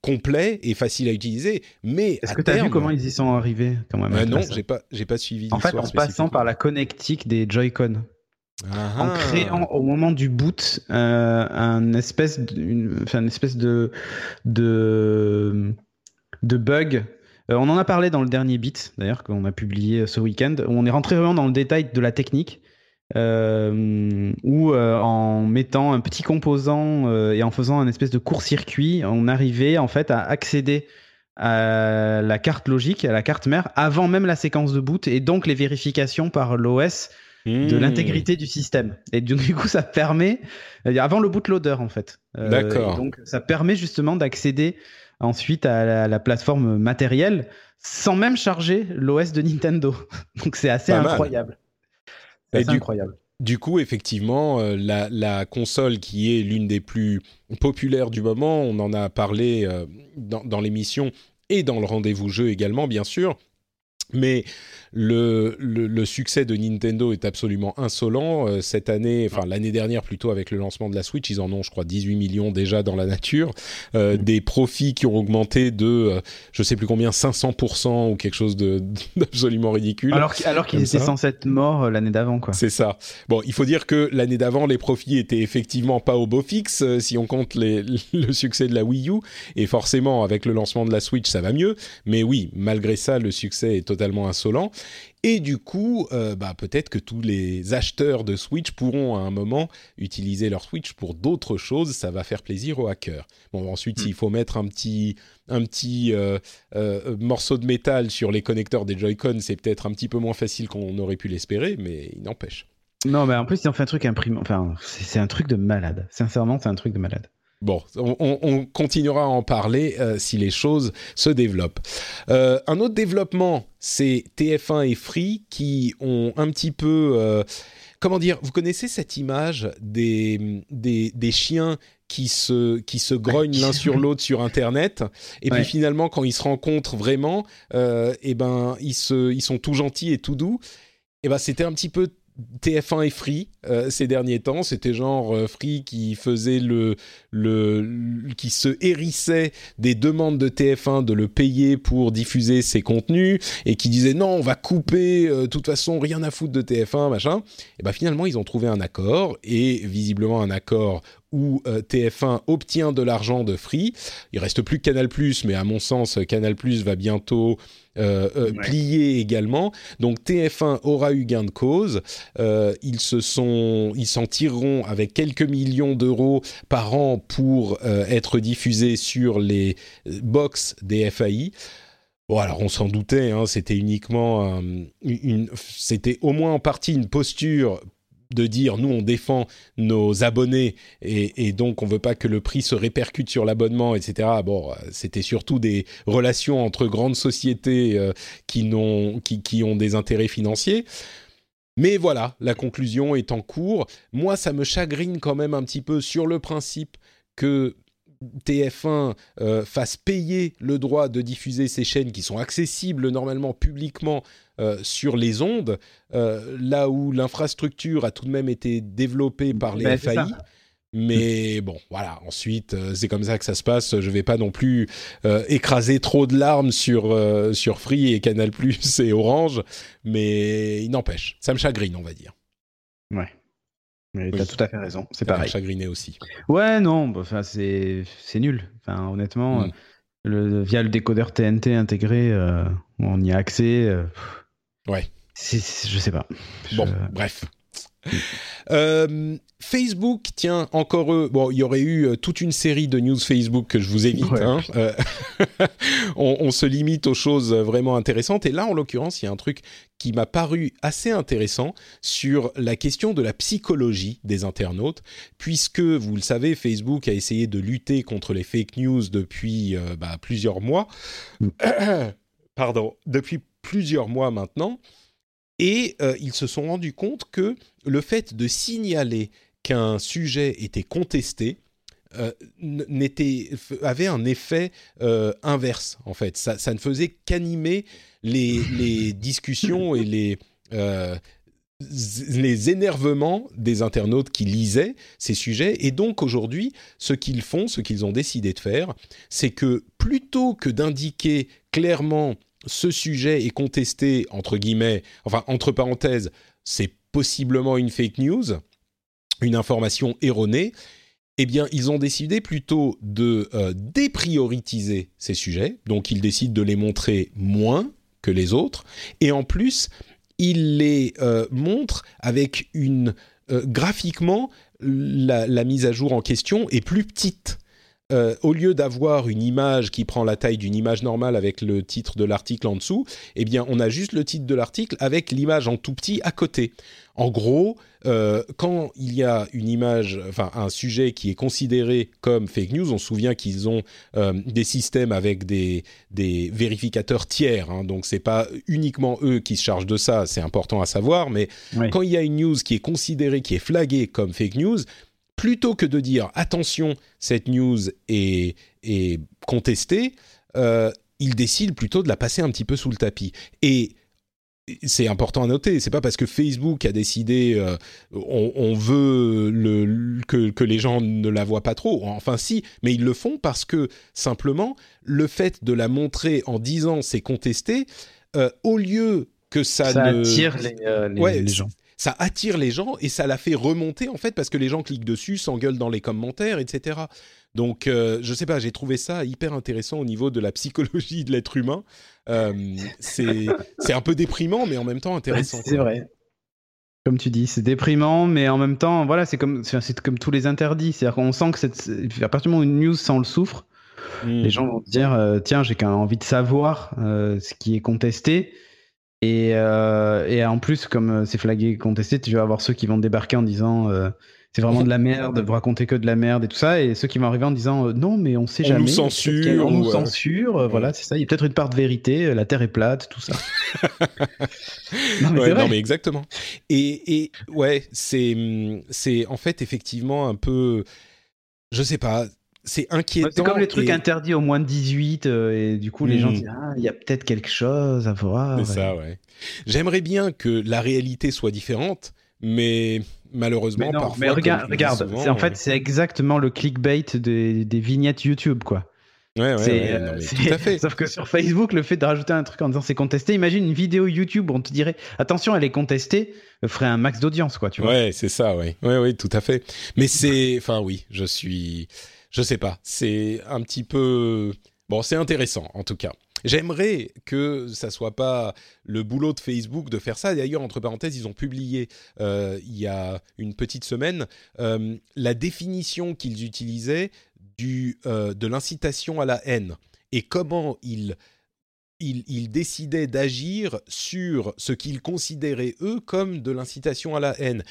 complet et facile à utiliser. Mais est-ce que tu as vu comment ils y sont arrivés quand même Non, j'ai pas, j'ai pas suivi. En fait, en passant par la connectique des Joy-Con. Ah en créant au moment du boot un espèce, enfin, une espèce de, de, de bug euh, on en a parlé dans le dernier bit, d'ailleurs, qu'on a publié euh, ce week-end, où on est rentré vraiment dans le détail de la technique. Euh, où en mettant un petit composant et en faisant un espèce de court-circuit, on arrivait en fait à accéder à la carte logique, à la carte mère, avant même la séquence de boot et donc les vérifications par l'OS de mmh. l'intégrité du système. Et du coup, ça permet, avant le bootloader en fait. D'accord. Donc, ça permet justement d'accéder ensuite à la, plateforme matérielle sans même charger l'OS de Nintendo. Donc c'est assez incroyable. C'est incroyable. Du coup, effectivement, euh, la, console qui est l'une des plus populaires du moment, on en a parlé euh, dans l'émission et dans le rendez-vous jeu également, bien sûr. Mais le, le, succès de Nintendo est absolument insolent. Euh, cette année, enfin l'année dernière plutôt, avec le lancement de la Switch, ils en ont, je crois, 18 millions déjà dans la nature. Euh, mm. Des profits qui ont augmenté de, euh, je sais plus combien, 500% ou quelque chose d'absolument ridicule. Alors, alors qu'ils étaient censés être morts l'année d'avant, quoi. C'est ça. Bon, il faut dire que l'année d'avant, les profits étaient effectivement pas au beau fixe, si on compte les, le succès de la Wii U. Et forcément, avec le lancement de la Switch, ça va mieux. Mais oui, malgré ça, le succès est totalement insolent. Et du coup, euh, bah, peut-être que tous les acheteurs de Switch pourront à un moment utiliser leur Switch pour d'autres choses. Ça va faire plaisir aux hackers. Bon, ensuite, s'il faut mettre un petit, un petit euh, euh, morceau de métal sur les connecteurs des Joy-Con, c'est peut-être un petit peu moins facile qu'on aurait pu l'espérer, mais il n'empêche. Non, mais en plus, ils ont fait un truc imprimé. Enfin, c'est un truc de malade. Sincèrement, c'est un truc de malade. Bon, on, continuera à en parler euh, si les choses se développent. Euh, un autre développement, c'est TF1 et Free qui ont un petit peu... Euh, comment dire Vous connaissez cette image des, des, chiens qui se, qui se grognent l'un sur l'autre sur Internet. Et puis finalement, quand ils se rencontrent vraiment, eh ben, ils, se, ils sont tout gentils et tout doux. Et eh ben, c'était un petit peu TF1 et Free euh, ces derniers temps, c'était genre euh, Free qui faisait le, le, qui se hérissait des demandes de TF1 de le payer pour diffuser ses contenus et qui disait non, on va couper, euh, de toute façon rien à foutre de TF1 machin. Et ben finalement ils ont trouvé un accord et visiblement un accord où TF1 obtient de l'argent de Free. Il reste plus que Canal+, mais à mon sens Canal+ va bientôt euh, euh, plié également. Donc TF1 aura eu gain de cause. Euh, ils se sont, ils s'en tireront avec quelques millions d'euros par an pour être diffusés sur les box des FAI. Bon, alors on s'en doutait, hein, c'était uniquement une, c'était au moins en partie une posture de dire nous on défend nos abonnés et, donc on veut pas que le prix se répercute sur l'abonnement, etc. Bon, c'était surtout des relations entre grandes sociétés euh, qui ont des intérêts financiers. Mais voilà, la conclusion est en cours. Moi, ça me chagrine quand même un petit peu sur le principe que TF1 euh, fasse payer le droit de diffuser ces chaînes qui sont accessibles normalement publiquement euh, sur les ondes, là où l'infrastructure a tout de même été développée par les ben, FAI. Mais bon, voilà. Ensuite, c'est comme ça que ça se passe. Je vais pas non plus écraser trop de larmes sur sur Free et Canal Plus et Orange, mais il n'empêche, ça me chagrine, on va dire. Ouais. Mais t'as tout à fait raison, c'est pareil. chagriné aussi. Ouais, non, bah, c'est c'est nul. Enfin honnêtement, hmm. le, via le décodeur TNT intégré, euh, on y a accès. Euh, ouais. je sais pas. Bon, bref. Euh, Facebook, tiens, encore eux. Bon, il y aurait eu euh, toute une série de news Facebook que je vous évite. Hein. Euh, on, se limite aux choses vraiment intéressantes. Et là, en l'occurrence, il y a un truc qui m'a paru assez intéressant sur la question de la psychologie des internautes, puisque, vous le savez, Facebook a essayé de lutter contre les fake news depuis bah, plusieurs mois. Mm. Pardon, depuis plusieurs mois maintenant. Et euh, ils se sont rendus compte que le fait de signaler qu'un sujet était contesté euh, avait un effet euh, inverse en fait. Ça, ne faisait qu'animer les, discussions et les les énervements des internautes qui lisaient ces sujets. Et donc aujourd'hui, ce qu'ils font, ce qu'ils ont décidé de faire, c'est que plutôt que d'indiquer clairement ce sujet est contesté, entre guillemets, enfin, entre parenthèses, c'est possiblement une fake news, une information erronée, eh bien, ils ont décidé plutôt de euh, déprioritiser ces sujets, donc ils décident de les montrer moins que les autres, et en plus, ils les euh, montrent avec une... Euh, graphiquement, la, mise à jour en question est plus petite. Euh, au lieu d'avoir une image qui prend la taille d'une image normale avec le titre de l'article en dessous, eh bien, on a juste le titre de l'article avec l'image en tout petit à côté. En gros, euh, quand il y a une image, enfin un sujet qui est considéré comme fake news, on se souvient qu'ils ont euh, des systèmes avec des, vérificateurs tiers, hein, donc c'est pas uniquement eux qui se chargent de ça, c'est important à savoir, mais quand il y a une news qui est considérée, qui est flaguée comme fake news, plutôt que de dire attention, cette news est, contestée, euh, il décide plutôt de la passer un petit peu sous le tapis. Et c'est important à noter, c'est pas parce que Facebook a décidé euh, on, veut que, les gens ne la voient pas trop, enfin si, mais ils le font parce que simplement le fait de la montrer en disant c'est contesté, euh, au lieu que ça, ça attire les gens ça attire les gens et ça la fait remonter en fait parce que les gens cliquent dessus, s'engueulent dans les commentaires, etc. Donc, euh, je sais pas, j'ai trouvé ça hyper intéressant au niveau de la psychologie de l'être humain. Euh, c'est un peu déprimant, mais en même temps intéressant. C'est vrai. Comme tu dis, c'est déprimant, mais en même temps, voilà, c'est comme, c'est comme tous les interdits. C'est-à-dire qu'on sent que cette, à partir du moment où une news sans le souffre, les hmm. gens vont se dire, euh, tiens, j'ai quand envie de savoir ce qui est contesté. Et, euh, et en plus, comme euh, c'est flagué contesté, tu vas avoir ceux qui vont débarquer en disant euh, c'est vraiment de la merde, vous racontez que de la merde et tout ça, et ceux qui vont arriver en disant non, mais on sait jamais. On nous censure. On nous censure, voilà, c'est ça. Il y a peut-être une part de vérité, la terre est plate, tout ça. non, mais ouais, non, mais exactement. Et, et ouais, c'est, c'est en fait effectivement un peu. Je sais pas, c'est inquiétant. C'est comme les trucs interdits au moins de 18 euh, et du coup les gens hmm. disent ah il y a peut-être quelque chose à voir. C'est ça ouais. J'aimerais bien que la réalité soit différente, mais malheureusement mais parfois. Mais regarde, regarde, en fait c'est exactement le clickbait des, des vignettes YouTube quoi. Ouais, ouais, euh, tout à fait. Sauf que sur Facebook, le fait de rajouter un truc en disant c'est contesté, imagine une vidéo YouTube où on te dirait attention, elle est contestée, ferait un max d'audience, quoi, tu vois. Ouais, c'est ça, ouais. Ouais, ouais, tout à fait. Mais c'est, enfin, oui, je suis, je sais pas, c'est un petit peu bon, c'est intéressant en tout cas. J'aimerais que ça soit pas le boulot de Facebook de faire ça. D'ailleurs, entre parenthèses, ils ont publié euh, il y a une petite semaine euh, la définition qu'ils utilisaient euh, de l'incitation à la haine et comment ils, décidaient d'agir sur ce qu'ils considéraient eux comme de l'incitation à la haine.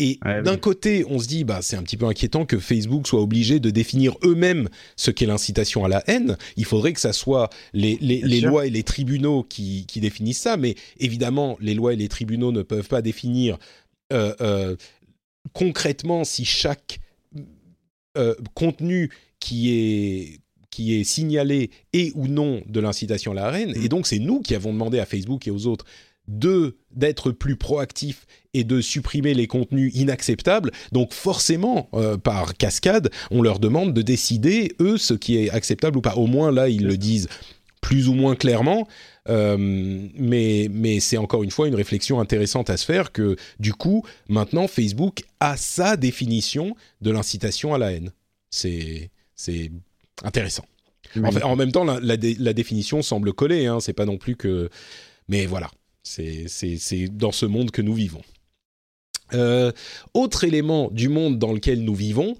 Et d'un côté, on se dit, bah, c'est un petit peu inquiétant que Facebook soit obligé de définir eux-mêmes ce qu'est l'incitation à la haine. Il faudrait que ça soit les, les, lois et les tribunaux qui, qui, définissent ça. Mais évidemment, les lois et les tribunaux ne peuvent pas définir euh, euh, concrètement si chaque euh, contenu qui est qui est signalé et ou non de l'incitation à la haine. Mm. Et donc, c'est nous qui avons demandé à Facebook et aux autres de d'être plus proactifs et de supprimer les contenus inacceptables. Donc forcément, euh, par cascade, on leur demande de décider, eux, ce qui est acceptable ou pas. Au moins là, ils le disent plus ou moins clairement. Euh, mais mais c'est encore une fois une réflexion intéressante à se faire que du coup, maintenant, Facebook a sa définition de l'incitation à la haine. C'est c'est intéressant. En, même temps, la, définition semble coller. Hein, c'est pas non plus que. Mais voilà, c'est dans ce monde que nous vivons. Euh, autre élément du monde dans lequel nous vivons,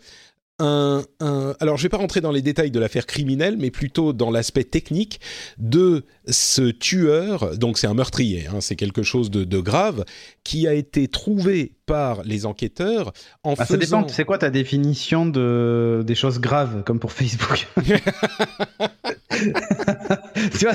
un, alors je ne vais pas rentrer dans les détails de l'affaire criminelle, mais plutôt dans l'aspect technique de ce tueur, donc c'est un meurtrier, hein, c'est quelque chose de, grave, qui a été trouvé par les enquêteurs en faisant... Ça dépend, c'est quoi ta définition de, des choses graves, comme pour Facebook? tu vois,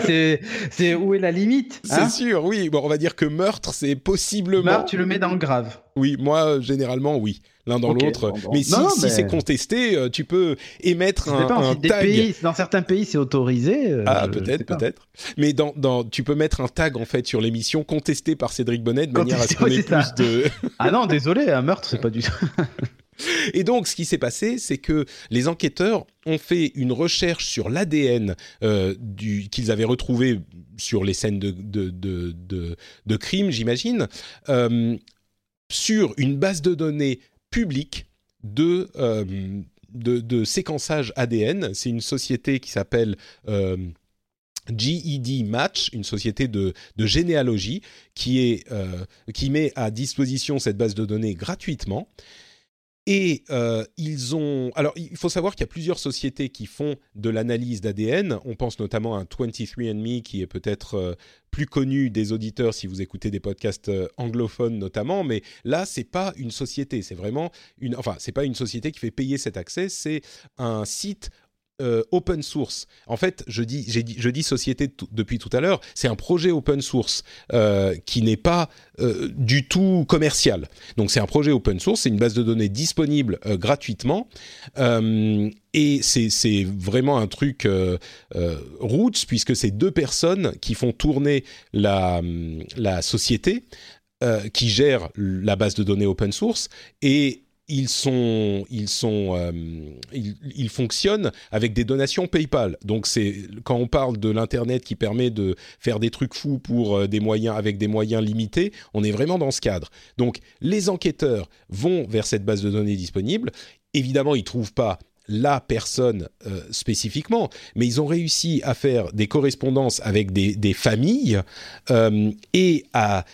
c'est, où est la limite C'est hein sûr, oui. Bon, on va dire que meurtre, c'est possiblement. Meurtre, tu le mets dans le grave. Oui, moi, généralement, oui. L'un dans l'autre. Mais si, si c'est contesté, euh, tu peux émettre un, un tag. dans certains pays, c'est autorisé. Euh, ah, peut-être, peut-être. Mais dans, dans, tu peux mettre un tag, en fait, sur l'émission contesté par Cédric Bonnet de manière à ce qu'on ait plus de. ah non, désolé, un meurtre, c'est pas du tout. Et donc, ce qui s'est passé, c'est que les enquêteurs ont fait une recherche sur l'ADN euh, qu'ils avaient retrouvé sur les scènes de, de, de, crime, j'imagine, euh, sur une base de données publique de, euh, de, séquençage ADN. C'est une société qui s'appelle... GED Match, une société de, généalogie qui, est, qui met à disposition cette base de données gratuitement. Et euh, ils ont. Alors, il faut savoir qu'il y a plusieurs sociétés qui font de l'analyse d'ADN. On pense notamment à 23andMe, qui est peut-être euh, plus connu des auditeurs si vous écoutez des podcasts euh, anglophones notamment. Mais là, c'est pas une société. C'est vraiment une. Enfin, c'est pas une société qui fait payer cet accès. C'est un site euh, open source. En fait, je dis, dit, je dis société depuis tout à l'heure, c'est un projet open source euh, qui n'est pas euh, du tout commercial. Donc c'est un projet open source, c'est une base de données disponible gratuitement. et c'est vraiment un truc roots, puisque c'est deux personnes qui font tourner la, la société, qui gère la base de données open source. Et ils sont, ils sont, euh, ils, fonctionnent avec des donations PayPal. Donc c'est quand on parle de l'internet qui permet de faire des trucs fous pour euh, des moyens avec des moyens limités, on est vraiment dans ce cadre. Donc les enquêteurs vont vers cette base de données disponible. Évidemment, ils trouvent pas la personne euh, spécifiquement, mais ils ont réussi à faire des correspondances avec des, familles euh, et à,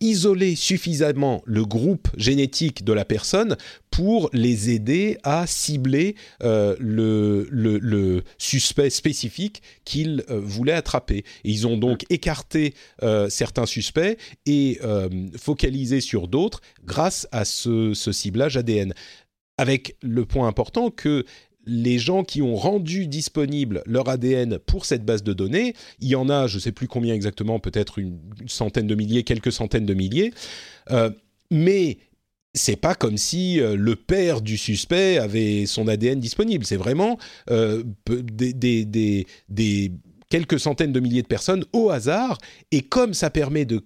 isoler suffisamment le groupe génétique de la personne pour les aider à cibler euh, le, suspect spécifique qu'ils voulaient attraper. Ils ont donc écarté certains suspects et focalisé sur d'autres grâce à ce ciblage ADN avec le point important que les gens qui ont rendu disponible leur ADN pour cette base de données, il y en a, je ne sais plus combien exactement, peut-être une, centaine de milliers, quelques centaines de milliers, euh, mais c'est pas comme si euh, le père du suspect avait son ADN disponible. C'est vraiment euh, des, des, des quelques centaines de milliers de personnes au hasard. Et comme ça permet de,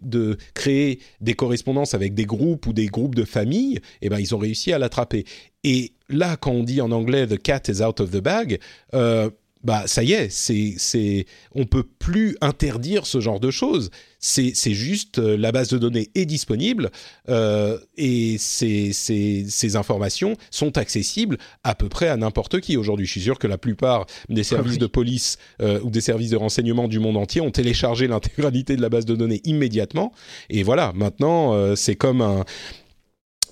créer des correspondances avec des groupes ou des groupes de familles, eh ben, ils ont réussi à l'attraper. Et là, quand on dit en anglais The cat is out of the bag, euh, bah ça y est, c'est c'est on peut plus interdire ce genre de choses. C'est c'est juste euh, la base de données est disponible euh, et ces, ces ces informations sont accessibles à peu près à n'importe qui aujourd'hui. Je suis sûr que la plupart des services de police euh, ou des services de renseignement du monde entier ont téléchargé l'intégralité de la base de données immédiatement. Et voilà, maintenant euh, c'est comme un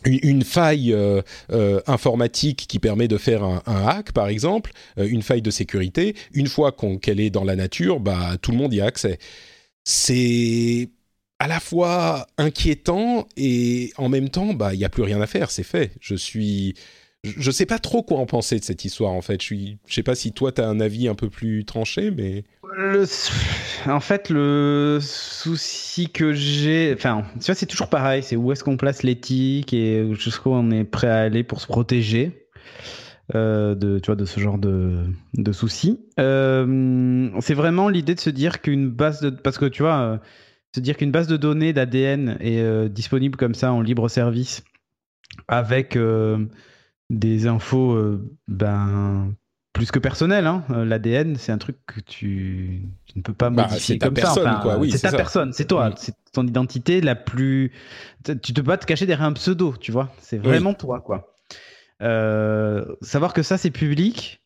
une, faille euh, euh, informatique qui permet de faire un, hack, par exemple, euh, une faille de sécurité, une fois qu'elle est dans la nature, bah, tout le monde y a accès. C'est à la fois inquiétant et en même temps, bah, il n'y a plus rien à faire, c'est fait. Je suis je sais pas trop quoi en penser de cette histoire en fait. Je je sais pas si toi tu as un avis un peu plus tranché, mais en fait le souci que j'ai, enfin, tu vois, c'est toujours pareil. C'est où est-ce qu'on place l'éthique et jusqu'où on est prêt à aller pour se protéger. de, tu de ce genre de, de soucis. c'est vraiment l'idée de se dire qu'une base de... Parce que tu vois, se dire qu'une base de données d'ADN est disponible comme ça en libre service avec des infos ben, plus que personnel. Hein. Euh, L'ADN, c'est un truc que tu, ne peux pas bah, modifier comme ça. c'est ta personne, c'est toi, c'est ton identité la plus. Tu peux pas te cacher derrière un pseudo, tu vois. C'est vraiment toi, quoi. Euh, savoir que ça c'est public,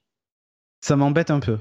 ça m'embête un peu.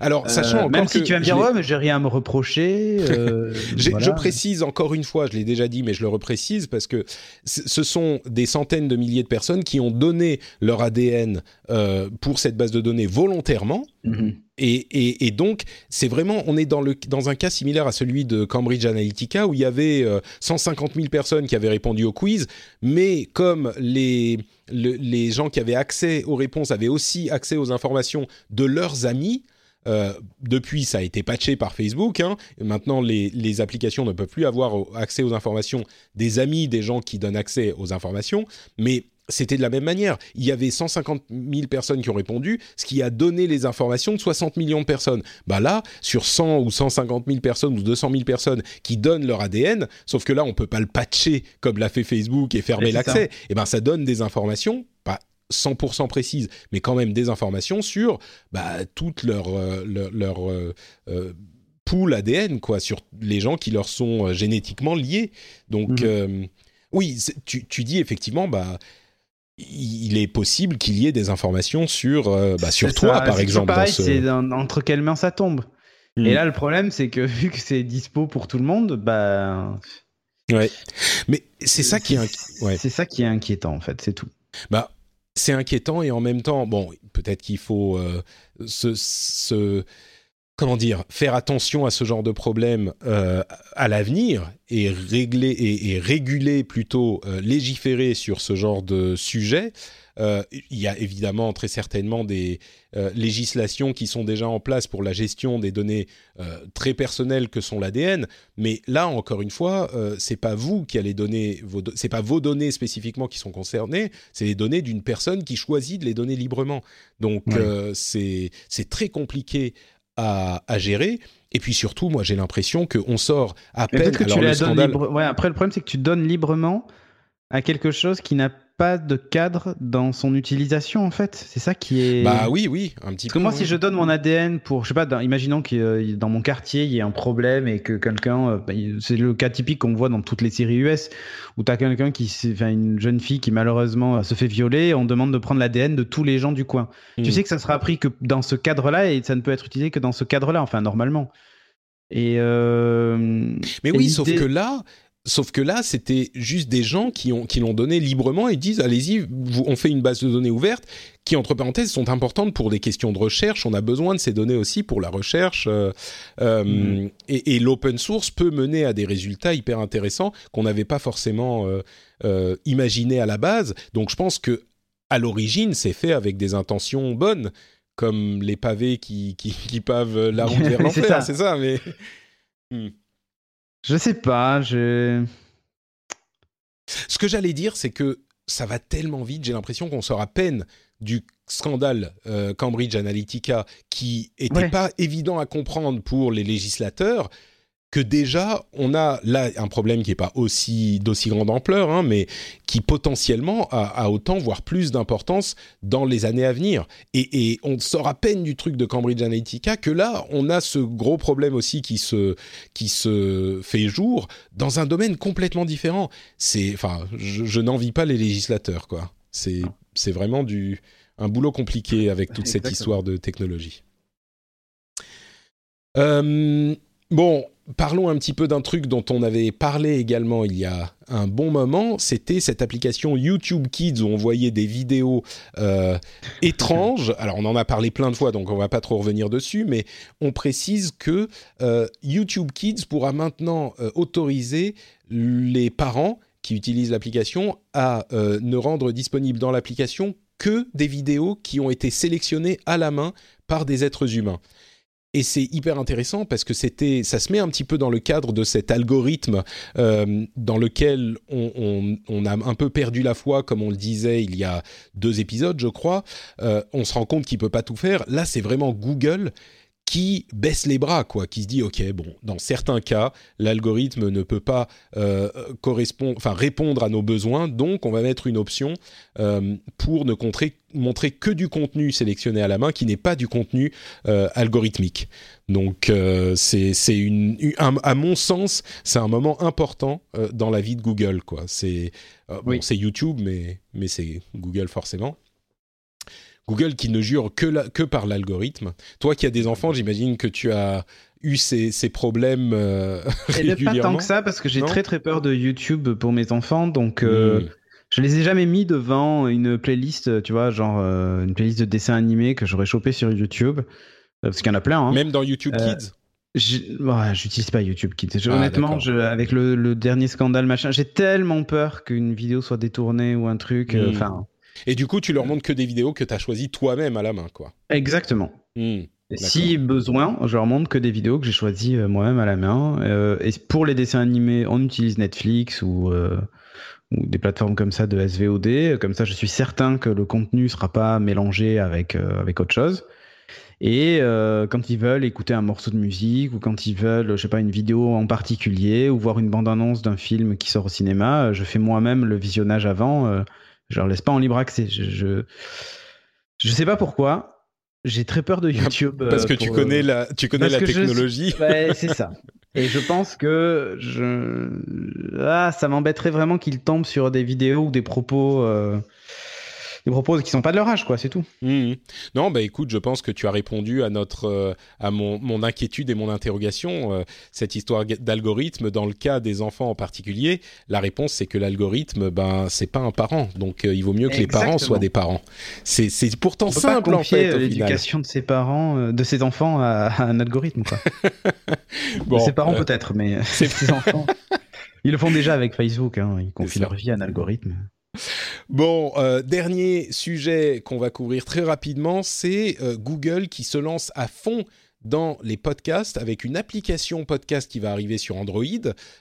Alors, sachant euh, même si tu vas me dire ouais, mais j'ai rien à me reprocher. Euh, je précise encore une fois, je l'ai déjà dit, mais je le reprécise parce que ce sont des centaines de milliers de personnes qui ont donné leur ADN euh, pour cette base de données volontairement. Mhm. Et, et, donc, c'est vraiment, on est dans, le, dans un cas similaire à celui de Cambridge Analytica où il y avait 150 000 personnes qui avaient répondu au quiz, mais comme les, les gens qui avaient accès aux réponses avaient aussi accès aux informations de leurs amis, euh, depuis, ça a été patché par Facebook. Hein. Maintenant, les, applications ne peuvent plus avoir accès aux informations des amis des gens qui donnent accès aux informations. Mais c'était de la même manière. Il y avait 150 000 personnes qui ont répondu, ce qui a donné les informations de 60 millions de personnes. Bah là, sur 100 ou 150 000 personnes ou 200 000 personnes qui donnent leur ADN, sauf que là, on peut pas le patcher comme l'a fait Facebook et fermer l'accès. Et eh ben, ça donne des informations 100% précises, mais quand même des informations sur bah, toute leur, euh, leur, euh, euh, pool ADN, quoi, sur les gens qui leur sont génétiquement liés. Donc, mhm. oui, tu, tu, dis effectivement, bah, il est possible qu'il y ait des informations sur, bah, sur toi, par exemple. Pareil, c'est entre quelles mains ça tombe. Et mhm. là, le problème, c'est que vu que c'est dispo pour tout le monde, bah. Ouais. Mais c'est ça qui est, c'est ça qui est inquiétant, en fait, c'est tout. Bah, c'est inquiétant et en même temps, bon, peut-être qu'il faut euh, se, comment dire, faire attention à ce genre de problème euh, à l'avenir et régler et, réguler plutôt euh, légiférer sur ce genre de sujet euh, il y a évidemment très certainement des euh, législations qui sont déjà en place pour la gestion des données euh, très personnelles que sont l'ADN, mais là encore une fois, c'est pas vous qui allez donner vos, c'est pas vos données spécifiquement qui sont concernées, c'est les données d'une personne qui choisit de les donner librement. Donc c'est c'est très compliqué à, à, gérer. Et puis surtout, moi, j'ai l'impression qu'on sort à peine. Que tu le scandale... ouais, après, le problème, c'est que tu donnes librement à quelque chose qui n'a pas de cadre dans son utilisation en fait. C'est ça qui est. Bah oui, oui, un petit peu. Moi, si je donne mon ADN pour, je sais pas, imaginons que euh, dans mon quartier il y ait un problème et que quelqu'un, euh, bah, c'est le cas typique qu'on voit dans toutes les séries US où tu as quelqu'un qui, enfin une jeune fille qui malheureusement se fait violer, on demande de prendre l'ADN de tous les gens du coin. Tu hmm. sais que ça sera appris que dans ce cadre-là et ça ne peut être utilisé que dans ce cadre-là, enfin normalement. Et euh, mais oui, sauf que là, Sauf que là, c'était juste des gens qui ont qui l'ont donné librement et disent allez-y, on fait une base de données ouverte qui entre parenthèses sont importantes pour des questions de recherche. On a besoin de ces données aussi pour la recherche euh, euh, mm. et, l'open source peut mener à des résultats hyper intéressants qu'on n'avait pas forcément euh, imaginé à la base. Donc je pense que à l'origine, c'est fait avec des intentions bonnes, comme les pavés qui qui, qui pavent la route vers l'enfer. c'est ça, mais. Hmm. Je sais pas, je. Ce que j'allais dire, c'est que ça va tellement vite, j'ai l'impression qu'on sort à peine du scandale euh, Cambridge Analytica qui était pas évident à comprendre pour les législateurs que déjà on a là un problème qui n'est pas aussi d'aussi grande ampleur, hein, mais qui potentiellement a, autant voire plus d'importance dans les années à venir. Et, on sort à peine du truc de Cambridge Analytica que là on a ce gros problème aussi qui se qui se fait jour dans un domaine complètement différent. C'est enfin je, je n'envie pas les législateurs quoi. C'est c'est vraiment du un boulot compliqué avec toute cette histoire de technologie. Euh, bon, parlons un petit peu d'un truc dont on avait parlé également il y a un bon moment. C'était cette application YouTube Kids où on voyait des vidéos euh, étranges. Alors on en a parlé plein de fois, donc on va pas trop revenir dessus, mais on précise que euh, YouTube Kids pourra maintenant euh, autoriser les parents qui utilisent l'application à ne rendre disponible dans l'application que des vidéos qui ont été sélectionnées à la main par des êtres humains. Et c'est hyper intéressant parce que c'était, ça se met un petit peu dans le cadre de cet algorithme euh, dans lequel on, a un peu perdu la foi, comme on le disait il y a deux épisodes, je crois. Euh, on se rend compte qu'il peut pas tout faire. Là, c'est vraiment Google qui baisse les bras, quoi, qui se dit ok, bon, dans certains cas, l'algorithme ne peut pas euh, correspondre, enfin répondre à nos besoins, donc on va mettre une option euh, pour ne montrer, montrer que du contenu sélectionné à la main, qui n'est pas du contenu euh, algorithmique. Donc c'est c'est une, à mon sens, c'est un moment important dans la vie de Google, quoi. C'est bon, c'est YouTube, mais mais c'est Google forcément. Google qui ne jure que, que par l'algorithme. Toi qui as des enfants, j'imagine que tu as eu ces, ces problèmes euh, régulièrement. pas tant que ça, parce que j'ai très très peur de YouTube pour mes enfants, donc euh, hmm. je les ai jamais mis devant une playlist, tu vois, genre euh, une playlist de dessins animés que j'aurais chopé sur YouTube, parce qu'il y en a plein. Hein. Même dans YouTube Kids J'utilise pas YouTube Kids. Ah, honnêtement, je, avec le, le, dernier scandale, machin, j'ai tellement peur qu'une vidéo soit détournée ou un truc. Hmm. Enfin, et du coup, tu leur montres que des vidéos que tu as choisies toi-même à la main, quoi. Exactement. Hmm, si besoin, je leur montre que des vidéos que j'ai choisies euh, moi-même à la main. Euh, et pour les dessins animés, on utilise Netflix ou, euh, ou des plateformes comme ça de SVOD. Comme ça, je suis certain que le contenu ne sera pas mélangé avec, avec autre chose. Et quand ils veulent écouter un morceau de musique ou quand ils veulent, je sais pas, une vidéo en particulier ou voir une bande-annonce d'un film qui sort au cinéma, je fais moi-même le visionnage avant je leur laisse pas en libre accès. Je, je, je sais pas pourquoi. J'ai très peur de YouTube. Parce que tu, connais euh, la, tu connais la technologie. Ouais, c'est ça. Et je pense que je... ah, ça m'embêterait vraiment qu'ils tombent sur des vidéos ou des propos euh, des propos qui sont pas de leur âge, quoi, c'est tout. Mmh. Non, bah écoute, je pense que tu as répondu à notre, euh, à mon, mon, inquiétude et mon interrogation. Euh, cette histoire d'algorithme, dans le cas des enfants en particulier, la réponse c'est que l'algorithme, ben c'est pas un parent, donc euh, il vaut mieux que les parents soient des parents. C'est, c'est pourtant simple en fait. L'éducation de ses parents, de ses enfants à, un algorithme, quoi. bon, ses parents peut-être, mais ses enfants. Ils le font déjà avec Facebook, hein. ils confient leur vie à un algorithme. Bon, euh, dernier sujet qu'on va couvrir très rapidement, c'est euh, Google qui se lance à fond dans les podcasts avec une application podcast qui va arriver sur Android.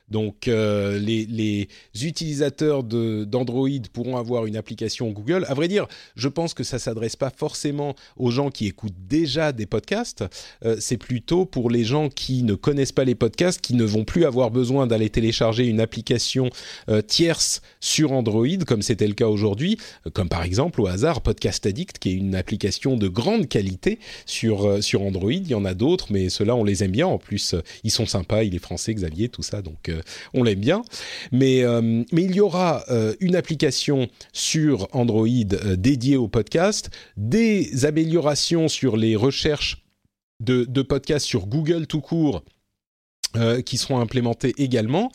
Donc euh, les, utilisateurs d'Android pourront avoir une application Google. À vrai dire, je pense que ça s'adresse pas forcément aux gens qui écoutent déjà des podcasts. Euh, c'est plutôt pour les gens qui ne connaissent pas les podcasts, qui ne vont plus avoir besoin d'aller télécharger une application euh, tierce sur Android, comme c'était le cas aujourd'hui, comme par exemple au hasard Podcast Addict, qui est une application de grande qualité sur, sur Android. Il y en a d'autres, mais ceux-là, on les aime bien. En plus, euh, ils sont sympas, il est français, Xavier, tout ça, donc euh, on l'aime bien. Mais, euh, mais il y aura une application sur Android dédiée au podcast, des améliorations sur les recherches de, de podcasts sur Google tout court euh, qui seront implémentés également.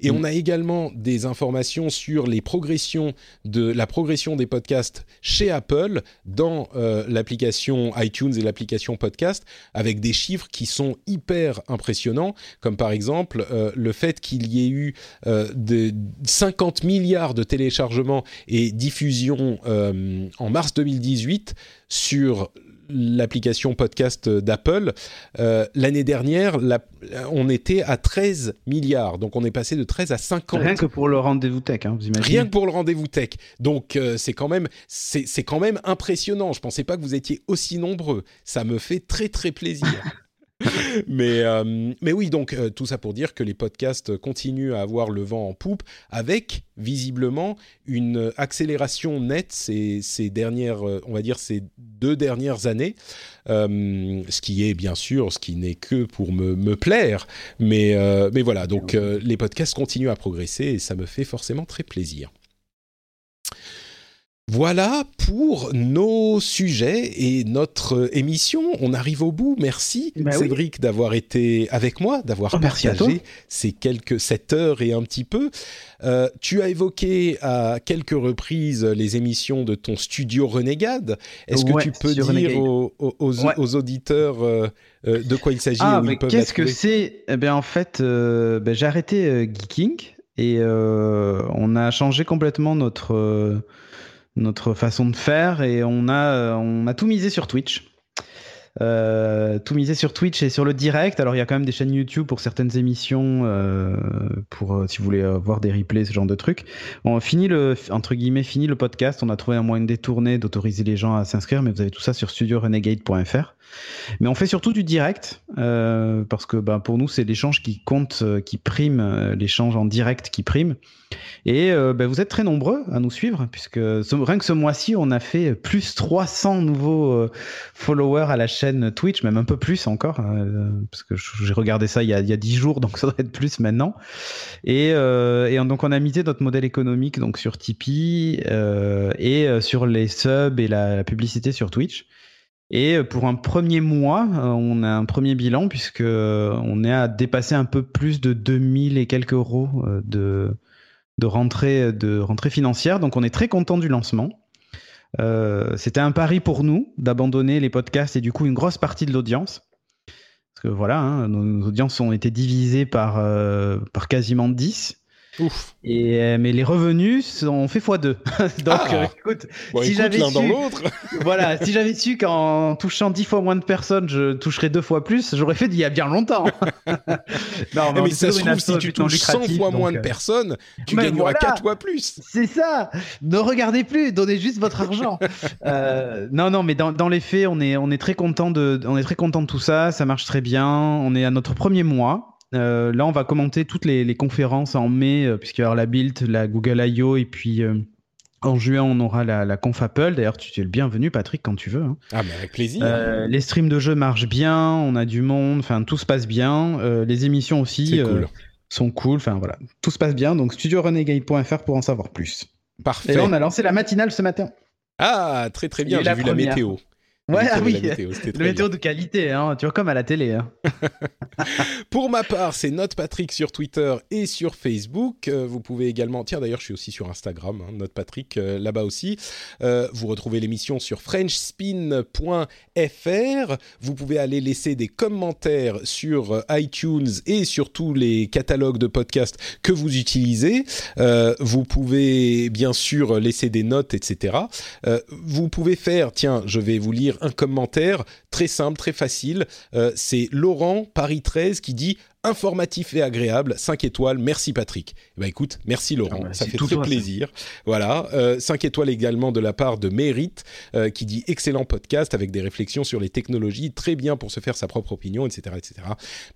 Et on mm. a également des informations sur les progressions de la progression des podcasts chez Apple dans euh, l'application iTunes et l'application podcast, avec des chiffres qui sont hyper impressionnants, comme par exemple euh, le fait qu'il y ait eu de 50 milliards de téléchargements et diffusions en mars 2018 sur l'application podcast d'Apple. Euh, l'année dernière, on était à 13 milliards. Donc on est passé de 13 à 50. Rien que pour le rendez-vous tech, hein, vous imaginez Rien que pour le rendez-vous tech. Donc euh, c'est quand, même, c'est, quand même impressionnant. Je ne pensais pas que vous étiez aussi nombreux. Ça me fait très très plaisir. mais, euh, mais oui, donc euh, tout ça pour dire que les podcasts continuent à avoir le vent en poupe avec visiblement une accélération nette ces, ces dernières, euh, on va dire ces deux dernières années, ce qui est bien sûr, ce qui n'est que pour me, me plaire, mais, mais voilà, donc les podcasts continuent à progresser et ça me fait forcément très plaisir. Voilà pour nos sujets et notre émission. On arrive au bout. Merci bah Cédric d'avoir été avec moi, d'avoir oh, partagé ces quelques sept heures et un petit peu. Euh, tu as évoqué à quelques reprises les émissions de ton studio Renegade. Est-ce que tu peux dire aux, auditeurs euh, euh, de quoi il s'agit ah, Qu'est-ce que c'est? Eh bien, en fait, ben, j'ai arrêté Geeking et on a changé complètement notre notre façon de faire et on a, on a tout misé sur Twitch. Euh, tout miser sur Twitch et sur le direct. Alors il y a quand même des chaînes YouTube pour certaines émissions, euh, pour euh, si vous voulez voir des replays, ce genre de trucs. On finit le entre guillemets fini le podcast. On a trouvé un moyen de détourner, d'autoriser les gens à s'inscrire, mais vous avez tout ça sur studiorenegade.fr. Mais on fait surtout du direct parce que ben, pour nous c'est l'échange qui compte, qui prime, l'échange en direct qui prime. Et ben, vous êtes très nombreux à nous suivre puisque rien que ce mois-ci on a fait plus 300 nouveaux followers à la chaîne Twitch, même un peu plus encore, euh, parce que j'ai regardé ça il y, a, il 10 jours, donc ça doit être plus maintenant. Et, euh, donc on a misé notre modèle économique donc sur Tipeee euh, et sur les subs et la, publicité sur Twitch. Et pour un premier mois, on a un premier bilan puisque on est à dépasser un peu plus de 2000 et quelques euros de, de rentrée de rentrée financière. Donc on est très content du lancement. Euh, c'était un pari pour nous d'abandonner les podcasts et du coup une grosse partie de l'audience. Parce que voilà, hein, nos, audiences ont été divisées par, euh, par quasiment 10. Ouf. Et, euh, mais les revenus ont fait x2. Donc, ah. euh, écoute, si j'avais su, voilà, si j'avais su qu'en touchant 10 fois moins de personnes, je toucherais deux fois plus, j'aurais fait d'il y a bien longtemps. non, mais, ça se trouve, si tu touches 100 fois moins de euh, personnes, tu gagneras voilà, 4 fois plus. C'est ça. Ne regardez plus, donnez juste votre argent. euh, non, non, mais dans, dans, les faits, on est, on est très content de, on est très content de tout ça. Ça marche très bien. On est à notre premier mois. Euh, là, on va commenter toutes les, conférences en mai, euh, puisqu'il y aura la Build, la Google I.O. et puis euh, en juin, on aura la, conf Apple. D'ailleurs, tu es le bienvenu, Patrick, quand tu veux. Hein. Ah, mais avec plaisir. les streams de jeux marchent bien, on a du monde, enfin, tout se passe bien. les émissions aussi sont cool, enfin, voilà. Tout se passe bien. Donc, studiorenegade.fr pour en savoir plus. Parfait. Et là, on a lancé la matinale ce matin. Ah, très très bien, j'ai vu la météo. Ouais, ah oui, le météo de qualité, hein, tu vois, comme à la télé. Hein. Pour ma part, c'est Note Patrick sur Twitter et sur Facebook. Euh, vous pouvez également, tiens d'ailleurs, je suis aussi sur Instagram, hein, Note Patrick euh, là-bas aussi. Euh, vous retrouvez l'émission sur FrenchSpin.fr. Vous pouvez aller laisser des commentaires sur iTunes et sur tous les catalogues de podcasts que vous utilisez. vous pouvez bien sûr laisser des notes, etc. vous pouvez faire, tiens, je vais vous lire un commentaire très simple, très facile. Euh, c'est Laurent Paris 13 qui dit informatif et agréable. 5 étoiles. Merci Patrick. Bah écoute, merci Laurent. Ah bah, ça fait très plaisir. Voilà. Euh, 5 étoiles également de la part de Mérite euh, qui dit excellent podcast avec des réflexions sur les technologies. Très bien pour se faire sa propre opinion, etc. etc.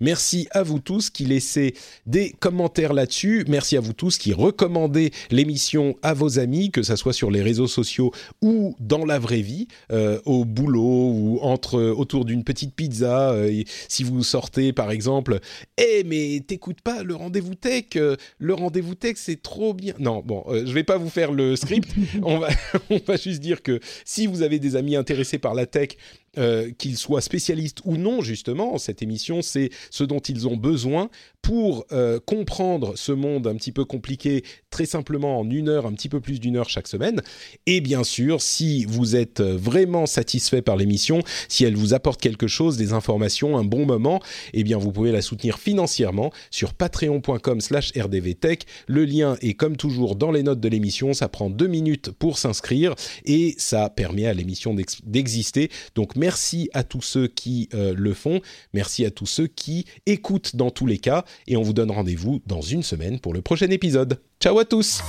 Merci à vous tous qui laissez des commentaires là-dessus. Merci à vous tous qui recommandez l'émission à vos amis, que ce soit sur les réseaux sociaux ou dans la vraie vie, euh, au boulot ou entre autour d'une petite pizza. Euh, si vous sortez par exemple eh mais t'écoutes pas le rendez-vous tech, euh, le rendez-vous tech c'est trop bien. Non, bon, euh, je vais pas vous faire le script. on va on va juste dire que si vous avez des amis intéressés par la tech, euh, qu'ils soient spécialistes ou non, justement, cette émission, c'est ce dont ils ont besoin pour euh, comprendre ce monde un petit peu compliqué, très simplement en une heure, un petit peu plus d'une heure chaque semaine. Et bien sûr, si vous êtes vraiment satisfait par l'émission, si elle vous apporte quelque chose, des informations, un bon moment, eh bien, vous pouvez la soutenir financièrement sur patreon.com/slash rdvtech. Le lien est comme toujours dans les notes de l'émission. Ça prend deux minutes pour s'inscrire et ça permet à l'émission d'exister. Donc, merci Merci à tous ceux qui euh, le font. Merci à tous ceux qui écoutent dans tous les cas. Et on vous donne rendez-vous dans une semaine pour le prochain épisode. Ciao à tous